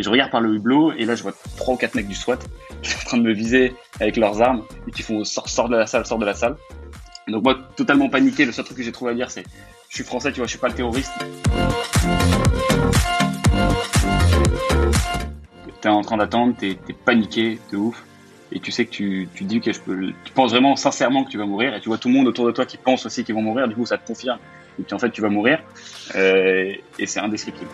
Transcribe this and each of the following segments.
Et je regarde par le hublot et là je vois trois ou quatre mecs du SWAT qui sont en train de me viser avec leurs armes et qui font sort, sort de la salle, sort de la salle. Donc moi totalement paniqué, le seul truc que j'ai trouvé à dire c'est je suis français, tu vois, je suis pas le terroriste. T'es en train d'attendre, t'es es paniqué de ouf et tu sais que tu, tu dis que je peux, tu penses vraiment sincèrement que tu vas mourir et tu vois tout le monde autour de toi qui pense aussi qu'ils vont mourir, du coup ça te confirme et puis en fait tu vas mourir euh, et c'est indescriptible.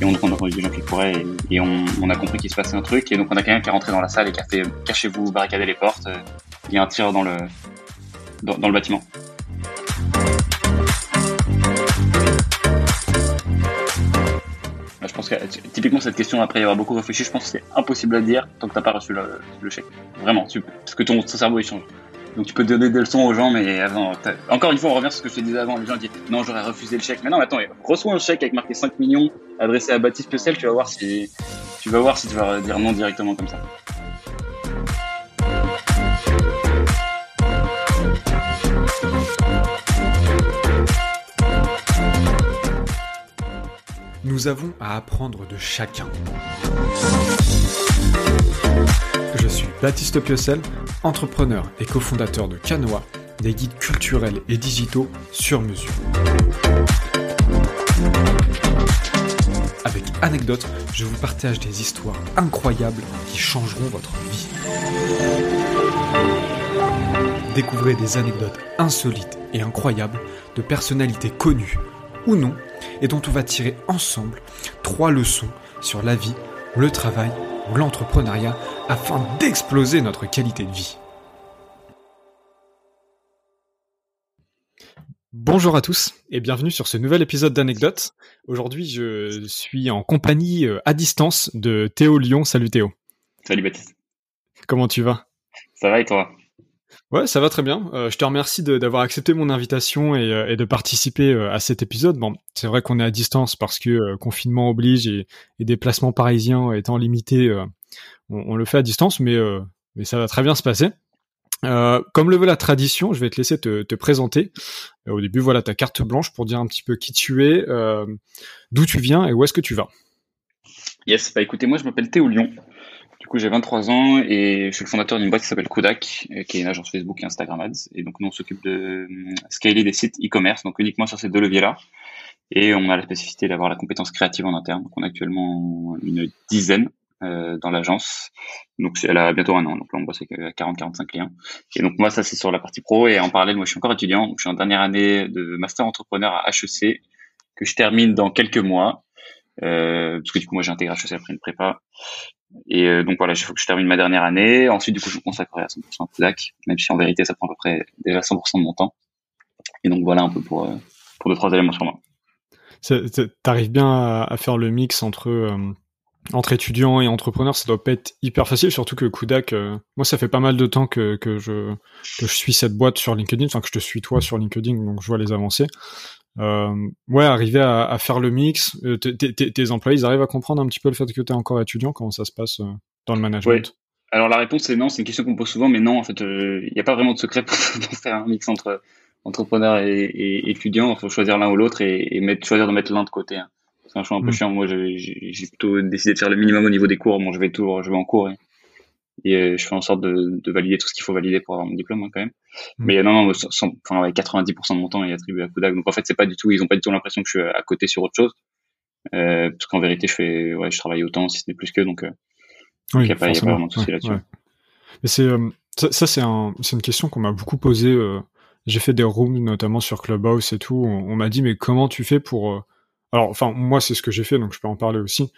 Et on, a entendu des gens qui couraient et, on, a compris qu'il se passait un truc et donc on a quelqu'un qui est rentré dans la salle et qui a fait cachez-vous, barricadez les portes, il y a un tir dans le dans, le bâtiment. Je pense que typiquement cette question, après y avoir beaucoup réfléchi, je pense que c'est impossible à dire tant que t'as pas reçu le, chèque. Vraiment, parce que ton, ton cerveau il change. Donc tu peux donner des leçons aux gens, mais avant, encore une fois, on revient sur ce que je te disais avant. Les gens disent non, j'aurais refusé le chèque. Mais non, attends, reçois un chèque avec marqué 5 millions adressé à Baptiste Pessel, tu vas voir si tu vas voir si tu vas dire non directement comme ça. Nous avons à apprendre de chacun. Je suis Baptiste Piocel, entrepreneur et cofondateur de Canoa, des guides culturels et digitaux sur mesure. Avec anecdotes, je vous partage des histoires incroyables qui changeront votre vie. Découvrez des anecdotes insolites et incroyables de personnalités connues ou non, et dont on va tirer ensemble trois leçons sur la vie, le travail ou l'entrepreneuriat afin d'exploser notre qualité de vie. Bonjour à tous et bienvenue sur ce nouvel épisode d'Anecdotes. Aujourd'hui, je suis en compagnie euh, à distance de Théo Lyon. Salut Théo. Salut Baptiste. Comment tu vas? Ça va et toi? Ouais, ça va très bien. Euh, je te remercie d'avoir accepté mon invitation et, euh, et de participer euh, à cet épisode. Bon, c'est vrai qu'on est à distance parce que confinement oblige et, et déplacements parisiens étant limités, on, le fait à distance, mais, mais ça va très bien se passer. comme le veut la tradition, je vais te laisser te, te présenter. au début, voilà ta carte blanche pour dire un petit peu qui tu es, d'où tu viens et où est-ce que tu vas. Yes, bah écoutez, moi je m'appelle Théo Lyon. Du coup, j'ai 23 ans et je suis le fondateur d'une boîte qui s'appelle Kodak, euh, qui est une agence Facebook et Instagram Ads. Et donc, nous, on s'occupe de euh, scaler des sites e-commerce, donc uniquement sur ces deux leviers-là. Et on a la spécificité d'avoir la compétence créative en interne. Donc, on a actuellement une dizaine euh, dans l'agence. Donc, elle a bientôt un an. Donc là, on bosse avec 40-45 clients. Et donc, moi, ça, c'est sur la partie pro. Et en parallèle, moi, je suis encore étudiant. Je suis en dernière année de master entrepreneur à HEC, que je termine dans quelques mois. Euh, parce que du coup, moi, j'ai intégré HEC après une prépa. Et euh, donc voilà, il faut que je termine ma dernière année. Ensuite, du coup, je me consacrerai à 100% à Kodak, même si en vérité, ça prend à peu près déjà 100% de mon temps. Et donc voilà un peu pour euh, pour deux trois éléments sur moi. T'arrives bien à, faire le mix entre euh, entre étudiant et entrepreneur, ça doit pas être hyper facile, surtout que Kodak, euh, moi ça fait pas mal de temps que, je suis cette boîte sur LinkedIn, enfin que je te suis toi sur LinkedIn, donc je vois les avancées. Euh, ouais, arriver à, faire le mix. Euh, tes employés, ils arrivent à comprendre un petit peu le fait que tu es encore étudiant, comment ça se passe dans le management? Alors la réponse c'est non, c'est une question qu'on pose souvent, mais non, en fait, il n'y a pas vraiment de secret pour faire un mix entre entrepreneur et, et étudiant. Il faut choisir l'un ou l'autre et, choisir de mettre l'un de côté. Hein. C'est un choix un peu mmh. chiant. Moi, j'ai plutôt décidé de faire le minimum au niveau des cours. Bon, je vais tout, je vais en cours et, et je fais en sorte de, de valider tout ce qu'il faut valider pour avoir mon diplôme hein, quand même. Mmh. Mais non, non, sans, enfin, ouais, 90% de mon temps est attribué à Kodak. Donc en fait, c'est pas du tout, ils ont pas du tout l'impression que je suis à côté sur autre chose. Euh, parce qu'en vérité, je fais, ouais, je travaille autant, si ce n'est plus que, donc, euh, il oui, n'y a, pas, y a pas vraiment de souci ouais, là-dessus. Ouais. Mais c'est, euh, ça, ça c'est un, c'est une question qu'on m'a beaucoup posée. Euh, j'ai fait des rooms notamment sur Clubhouse et tout. On, on m'a dit, mais comment tu fais pour, euh, alors, enfin, moi, c'est ce que j'ai fait, donc je peux en parler aussi.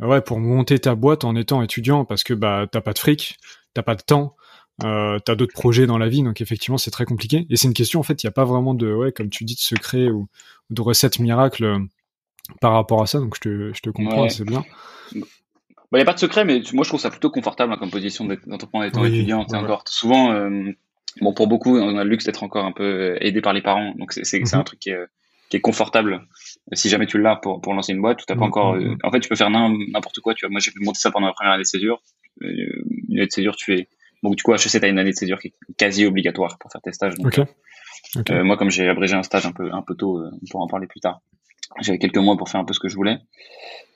Ouais, pour monter ta boîte en étant étudiant, parce que bah t'as pas de fric, t'as pas de temps, euh, t'as d'autres projets dans la vie, donc effectivement c'est très compliqué. Et c'est une question en fait, il y a pas vraiment de, ouais, comme tu dis, de secret ou, ou de recette miracle euh, par rapport à ça. Donc je te, je te comprends, ouais. c'est bien. Il bah, y a pas de secret, mais moi je trouve ça plutôt confortable hein, comme position d'entreprendre étant oui, étudiant. Encore souvent, euh, bon pour beaucoup, on a le luxe d'être encore un peu aidé par les parents, donc c'est mm -hmm. un truc qui est qui est confortable si jamais tu l'as pour, pour lancer une boîte, tu n'as pas mmh, encore. Euh, en fait, tu peux faire n'importe quoi. Tu vois, moi, j'ai pu monter ça pendant la première année de césure. Euh, une année de césure, tu fais. Donc, du coup, HEC, tu as une année de césure qui est quasi obligatoire pour faire tes stages. Donc, okay. moi, comme j'ai abrégé un stage un peu un peu tôt, on pourra en parler plus tard. J'avais quelques mois pour faire un peu ce que je voulais.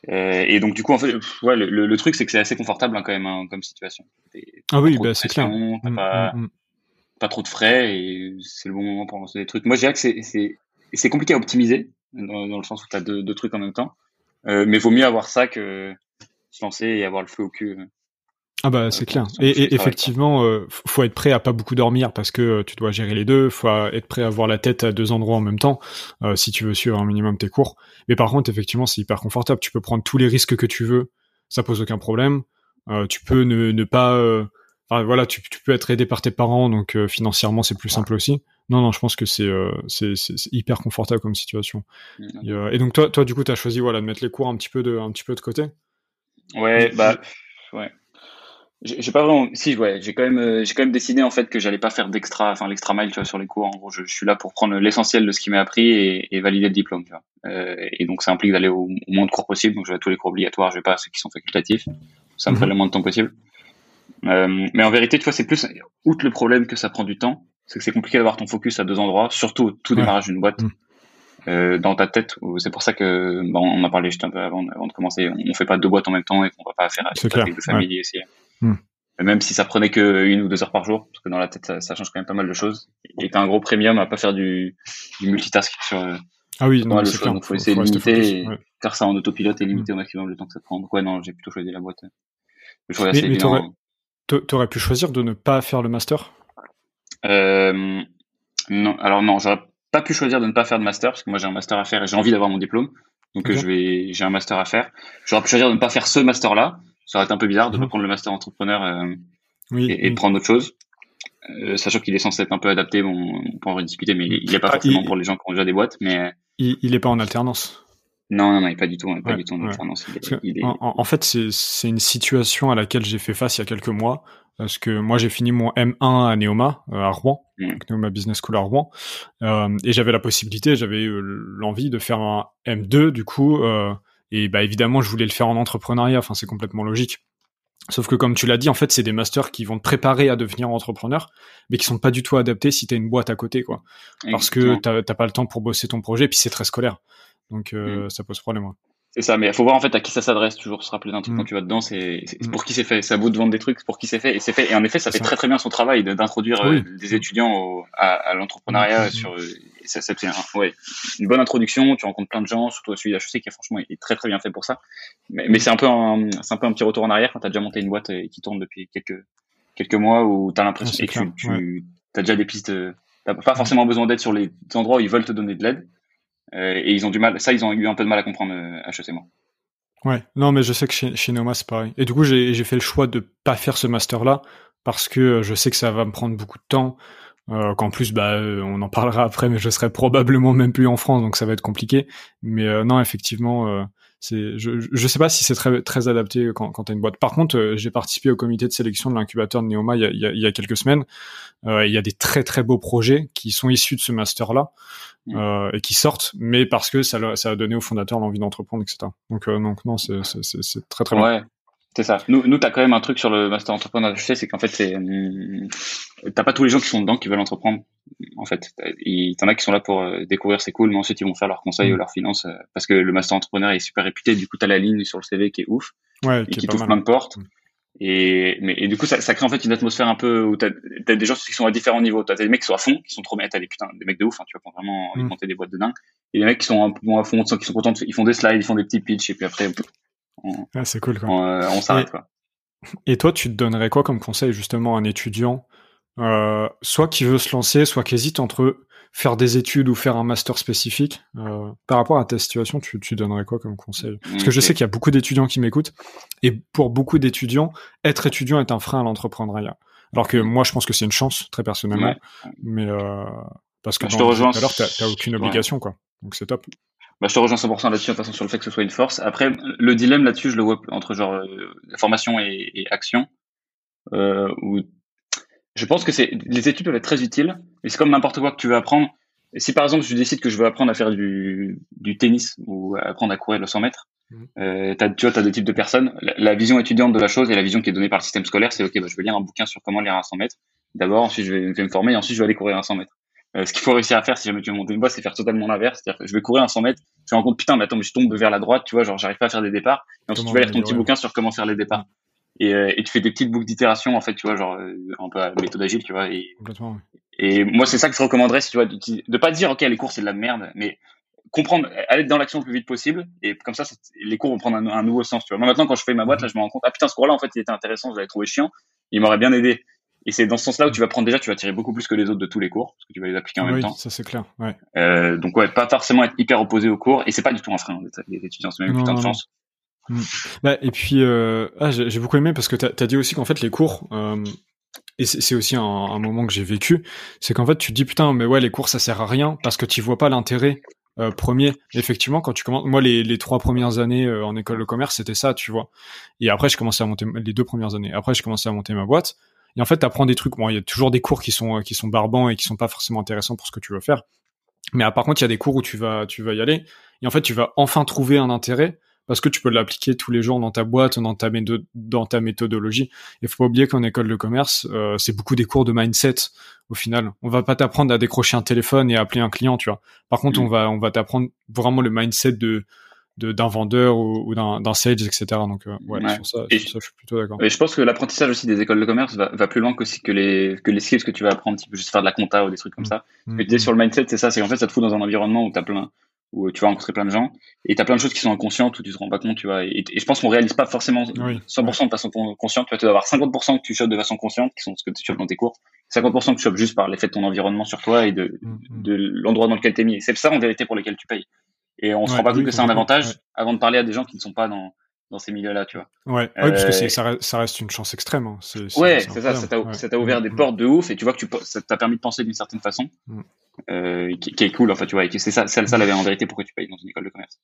et donc du coup, en fait, ouais, le, truc c'est que c'est assez confortable hein, quand même hein, comme situation. Ah oui, bah, c'est clair. Mmh, pas, mmh. pas trop de frais et c'est le bon moment pour lancer des trucs. Moi, je dirais que c'est c'est compliqué à optimiser dans, dans le sens où tu as deux, deux, trucs en même temps. Euh, mais vaut mieux avoir ça que se lancer et avoir le feu au cul. Euh, ah bah c'est clair. Et, et effectivement, euh, faut être prêt à pas beaucoup dormir parce que euh, tu dois gérer les deux. Faut être prêt à avoir la tête à deux endroits en même temps euh, si tu veux suivre un minimum tes cours. Mais par contre, effectivement, c'est hyper confortable. Tu peux prendre tous les risques que tu veux, ça pose aucun problème. Euh, tu peux ne, ne pas, enfin voilà, tu, tu, peux être aidé par tes parents, donc financièrement c'est plus simple aussi. Non, non, je pense que c'est c'est hyper confortable comme situation. Mmh, et, donc toi, toi du coup, t'as choisi voilà de mettre les cours un petit peu de un petit peu de côté? Ouais, bah ouais. J'ai pas vraiment. Si, ouais, j'ai quand même, euh, j'ai quand même décidé en fait que j'allais pas faire d'extra, enfin l'extra mile, tu vois, sur les cours. En gros, je, suis là pour prendre l'essentiel de ce qui m'est appris et, et, valider le diplôme, tu vois. Euh, et donc, ça implique d'aller au, moins de cours possible. Donc, je vais à tous les cours obligatoires, je vais pas à ceux qui sont facultatifs. Ça me ferait mhm. le moins de temps possible. Euh, mais en vérité, tu vois, c'est plus, outre le problème que ça prend du temps, c'est que c'est compliqué d'avoir ton focus à deux endroits, surtout au tout démarrage d'une boîte. Mhm. Euh, dans ta tête. C'est pour ça que bon, on a parlé juste un peu avant, avant de commencer. On fait pas deux boîtes en même temps et qu'on va pas faire avec deux familles ouais. Hmm. Même si ça prenait que une ou deux heures par jour, parce que dans la tête ça, ça change quand même pas mal de choses. Et t'as un gros premium à pas faire du, du multitask sur. Ah oui, non, c'est clair. Donc faut essayer de limiter, faire ça en autopilote et limiter hmm. au maximum le temps que ça prend. Donc ouais, non, j'ai plutôt choisi la boîte. Le mais, mais t'aurais pu choisir de ne pas faire le master? Euh, Non, alors non, j'aurais pas pu choisir de ne pas faire de master parce que moi j'ai un master à faire et j'ai envie d'avoir mon diplôme. Donc je vais, j'ai un master à faire. J'aurais pu choisir de ne pas faire ce master là. Ça aurait été un peu bizarre de ne pas mhm. prendre le master entrepreneur euh, et, de prendre autre chose. Euh, sachant qu'il est censé être un peu adapté, bon, on peut en rediscuter, mais il n'est pas ah, forcément pour les gens qui ont déjà des boîtes. Mais il, il est pas en alternance. Non, non, non, il n'est pas du tout, pas du tout en alternance. en, en, fait, c'est une situation à laquelle j'ai fait face il y a quelques mois parce que moi j'ai fini mon M1 à Neoma euh, à Rouen, mm. Neoma Business School à Rouen, euh, et j'avais la possibilité, j'avais l'envie de faire un M2 du coup, euh, et bah évidemment je voulais le faire en entrepreneuriat, enfin c'est complètement logique. Sauf que comme tu l'as dit, en fait c'est des masters qui vont te préparer à devenir entrepreneur, mais qui sont pas du tout adaptés si tu as une boîte à côté, quoi, parce que t'as pas le temps pour bosser ton projet, puis c'est très scolaire, donc mm. ça pose problème. Ouais. C'est ça, mais il faut voir en fait à qui ça s'adresse. Toujours se rappeler d'un truc quand mm. tu vas dedans, c'est mm. pour qui c'est fait. Ça vaut de vendre des trucs pour qui c'est fait et c'est fait. Et en effet, ça fait très très bien son travail d'introduire euh, des étudiants à, à l'entrepreneuriat mm. sur. Ça, c'est ouais, une bonne introduction. Tu rencontres plein de gens, surtout celui d'HEC qui est franchement est très très bien fait pour ça. Mais, mais c'est un peu un, c'est un peu un petit retour en arrière quand t'as déjà monté une boîte et qui tourne depuis quelques quelques mois où t'as l'impression que tu, tu as déjà des pistes. T'as pas forcément besoin d'aide sur les endroits où ils veulent te donner de l'aide euh, et ils ont du mal, ça, ils ont eu un peu de mal à comprendre HEC, moi. Ouais, non, mais je sais que chez, chez Neoma, c'est pareil. Et du coup, j'ai fait le choix de pas faire ce master-là parce que euh, je sais que ça va me prendre beaucoup de temps. Euh, qu'en plus, bah, euh, on en parlera après, mais je serai probablement même plus en France, donc ça va être compliqué. Mais non, effectivement, c'est, je, je sais pas si c'est très très adapté quand, quand t'as une boîte. Par contre, j'ai participé au comité de sélection de l'incubateur de Neoma il y a, il y a, il y a quelques semaines. il y a des très très beaux projets qui sont issus de ce master-là. Mm. euh, et qui sortent, mais parce que ça, ça a donné aux fondateurs l'envie d'entreprendre, etc. Donc, euh, donc non, c'est très très ouais. C'est ça. Nous, nous, t'as quand même un truc sur le master entrepreneur sais c'est qu'en fait, c'est, hum, t'as pas tous les gens qui sont dedans qui veulent entreprendre. En fait, t'en as qui sont là pour euh, découvrir, c'est cool, mais ensuite ils vont faire leurs conseils mm. ou leurs finances, euh, parce que le master entrepreneur est super réputé. Du coup, t'as la ligne sur le CV qui est ouf, ouais, et qui, t'ouvre plein de portes. Mm. Et, mais, et du coup, ça, ça crée en fait une atmosphère un peu où t'as as des gens qui sont à différents niveaux. T'as des mecs qui sont à fond, qui sont trop bien, t'as des putain, des mecs de ouf, hein, tu vois, vraiment mm. monter des boîtes de dingue. Et des mecs qui sont un peu moins à fond, qui sont contents, ils font des slides, ils font des petits pitchs, et puis après, on, ah, c'est cool, quoi. on, euh, on s'arrête, quoi. Et toi, tu te donnerais quoi comme conseil justement à un étudiant, euh, soit qui veut se lancer, soit qui hésite entre faire des études ou faire un master spécifique. Euh, par rapport à ta situation, tu, tu donnerais quoi comme conseil? Parce que je sais qu'il y a beaucoup d'étudiants qui m'écoutent, et pour beaucoup d'étudiants, être étudiant est un frein à l'entrepreneuriat. Alors que moi, je pense que c'est une chance, très personnellement. Mais euh, parce que bah, dans je te alors t'as aucune obligation, quoi. Donc c'est top. Bah, je te rejoins 100% là-dessus, de toute façon, sur le fait que ce soit une force. Après, le dilemme là-dessus, je le vois entre genre euh, formation et, et action. Euh, où je pense que c'est les études peuvent être très utiles, mais c'est comme n'importe quoi que tu veux apprendre. Et si par exemple je décide que je veux apprendre à faire du, du tennis ou apprendre à courir le 100 mètres, mmh. euh, as, tu vois, tu as deux types de personnes. La, vision étudiante de la chose et la vision qui est donnée par le système scolaire, c'est ok, bah, je vais lire un bouquin sur comment lire un 100 mètres. D'abord, ensuite je vais, me former, et ensuite je vais aller courir un 100 mètres. Euh, ce qu'il faut réussir à faire si jamais tu veux monter une boîte, c'est faire totalement l'inverse. C'est-à-dire que je vais courir un 100 mètres, je me rends compte, putain, mais attends, mais je tombe vers la droite, tu vois, genre, j'arrive pas à faire des départs. Et ensuite, tu vas lire ton petit bouquin sur comment faire les départs. Et, euh, et, tu fais des petites boucles d'itération, en fait, tu vois, genre, euh, un peu à méthode agile, tu vois. Et, Complètement, et moi, c'est ça que je recommanderais, si tu vois, de, pas dire, OK, les cours, c'est de la merde, mais comprendre, aller dans l'action le plus vite possible. Et comme ça, les cours vont prendre un, nouveau sens, tu vois. Moi, maintenant, quand je fais ma boîte, là, je me rends compte, ah putain, ce cours-là, en fait, il était intéressant, je l'avais trouvé chiant. Il m'aurait bien aidé. Et c'est dans ce sens-là où tu vas prendre déjà, tu vas tirer beaucoup plus que les autres de tous les cours, parce que tu vas les appliquer en même temps. ça c'est clair. Ouais. Euh, donc ouais, pas forcément être hyper opposé aux cours, et c'est pas du tout un frein. Les étudiants c'est même putain de chance. Mm. Bah, et puis, euh, ah, j'ai beaucoup aimé parce que tu as, dit aussi qu'en fait les cours, euh, et c'est aussi un, un, moment que j'ai vécu, c'est qu'en fait tu te dis putain mais ouais les cours ça sert à rien parce que tu vois pas l'intérêt euh, premier. Effectivement, quand tu commences, moi les, les trois premières années euh, en école de commerce, c'était ça, tu vois. Et après, je commençais à monter les deux premières années. Après, je commençais à monter ma boîte. Et en fait, tu apprends des trucs. Bon, il y a toujours des cours qui sont qui sont barbants et qui sont pas forcément intéressants pour ce que tu veux faire. Mais par contre, il y a des cours où tu vas tu vas y aller. Et en fait, tu vas enfin trouver un intérêt parce que tu peux l'appliquer tous les jours dans ta boîte, dans ta, dans ta méthodologie. Il faut pas oublier qu'en école de commerce, euh, c'est beaucoup des cours de mindset au final. On va pas t'apprendre à décrocher un téléphone et appeler un client, tu vois. Par contre, on mm. va on va t'apprendre vraiment le mindset de d'un vendeur ou, d'un sales, etc. Donc, euh, ouais, Sur, ça, je suis plutôt d'accord. Et je pense que l'apprentissage aussi des écoles de commerce va, va plus loin que, que, les, que les skills que tu vas apprendre. Tu peux juste faire de la compta ou des trucs comme mm. ça. Ce que tu disais sur le mindset, c'est ça, c'est qu'en fait, ça te fout dans un environnement où tu plein, où tu vas rencontrer plein de gens et tu as plein de choses qui sont inconscientes où tu te rends pas compte, tu vois. Et, je pense qu'on réalise pas forcément 100% de façon consciente. Tu vas avoir 50% que tu chopes de façon consciente, qui sont ce que tu chopes dans tes cours, 50% que tu chopes juste par l'effet de ton environnement sur toi et de, mm, mm. de l'endroit dans lequel tu es mis. C'est ça en vérité pour lequel tu payes. Et on se rend pas compte que c'est un avantage avant de parler à des gens qui ne sont pas dans, dans ces milieux-là, tu vois. Ouais, oui, parce que euh, ça, reste une chance extrême. Hein. ouais, c'est ça, ça t'a ouvert des mm, portes de ouf et tu vois que tu, ça t'a permis de penser d'une certaine façon euh, qui, est cool en fait tu vois c'est ça c'est ça la en vérité pourquoi tu payes dans une école de commerce.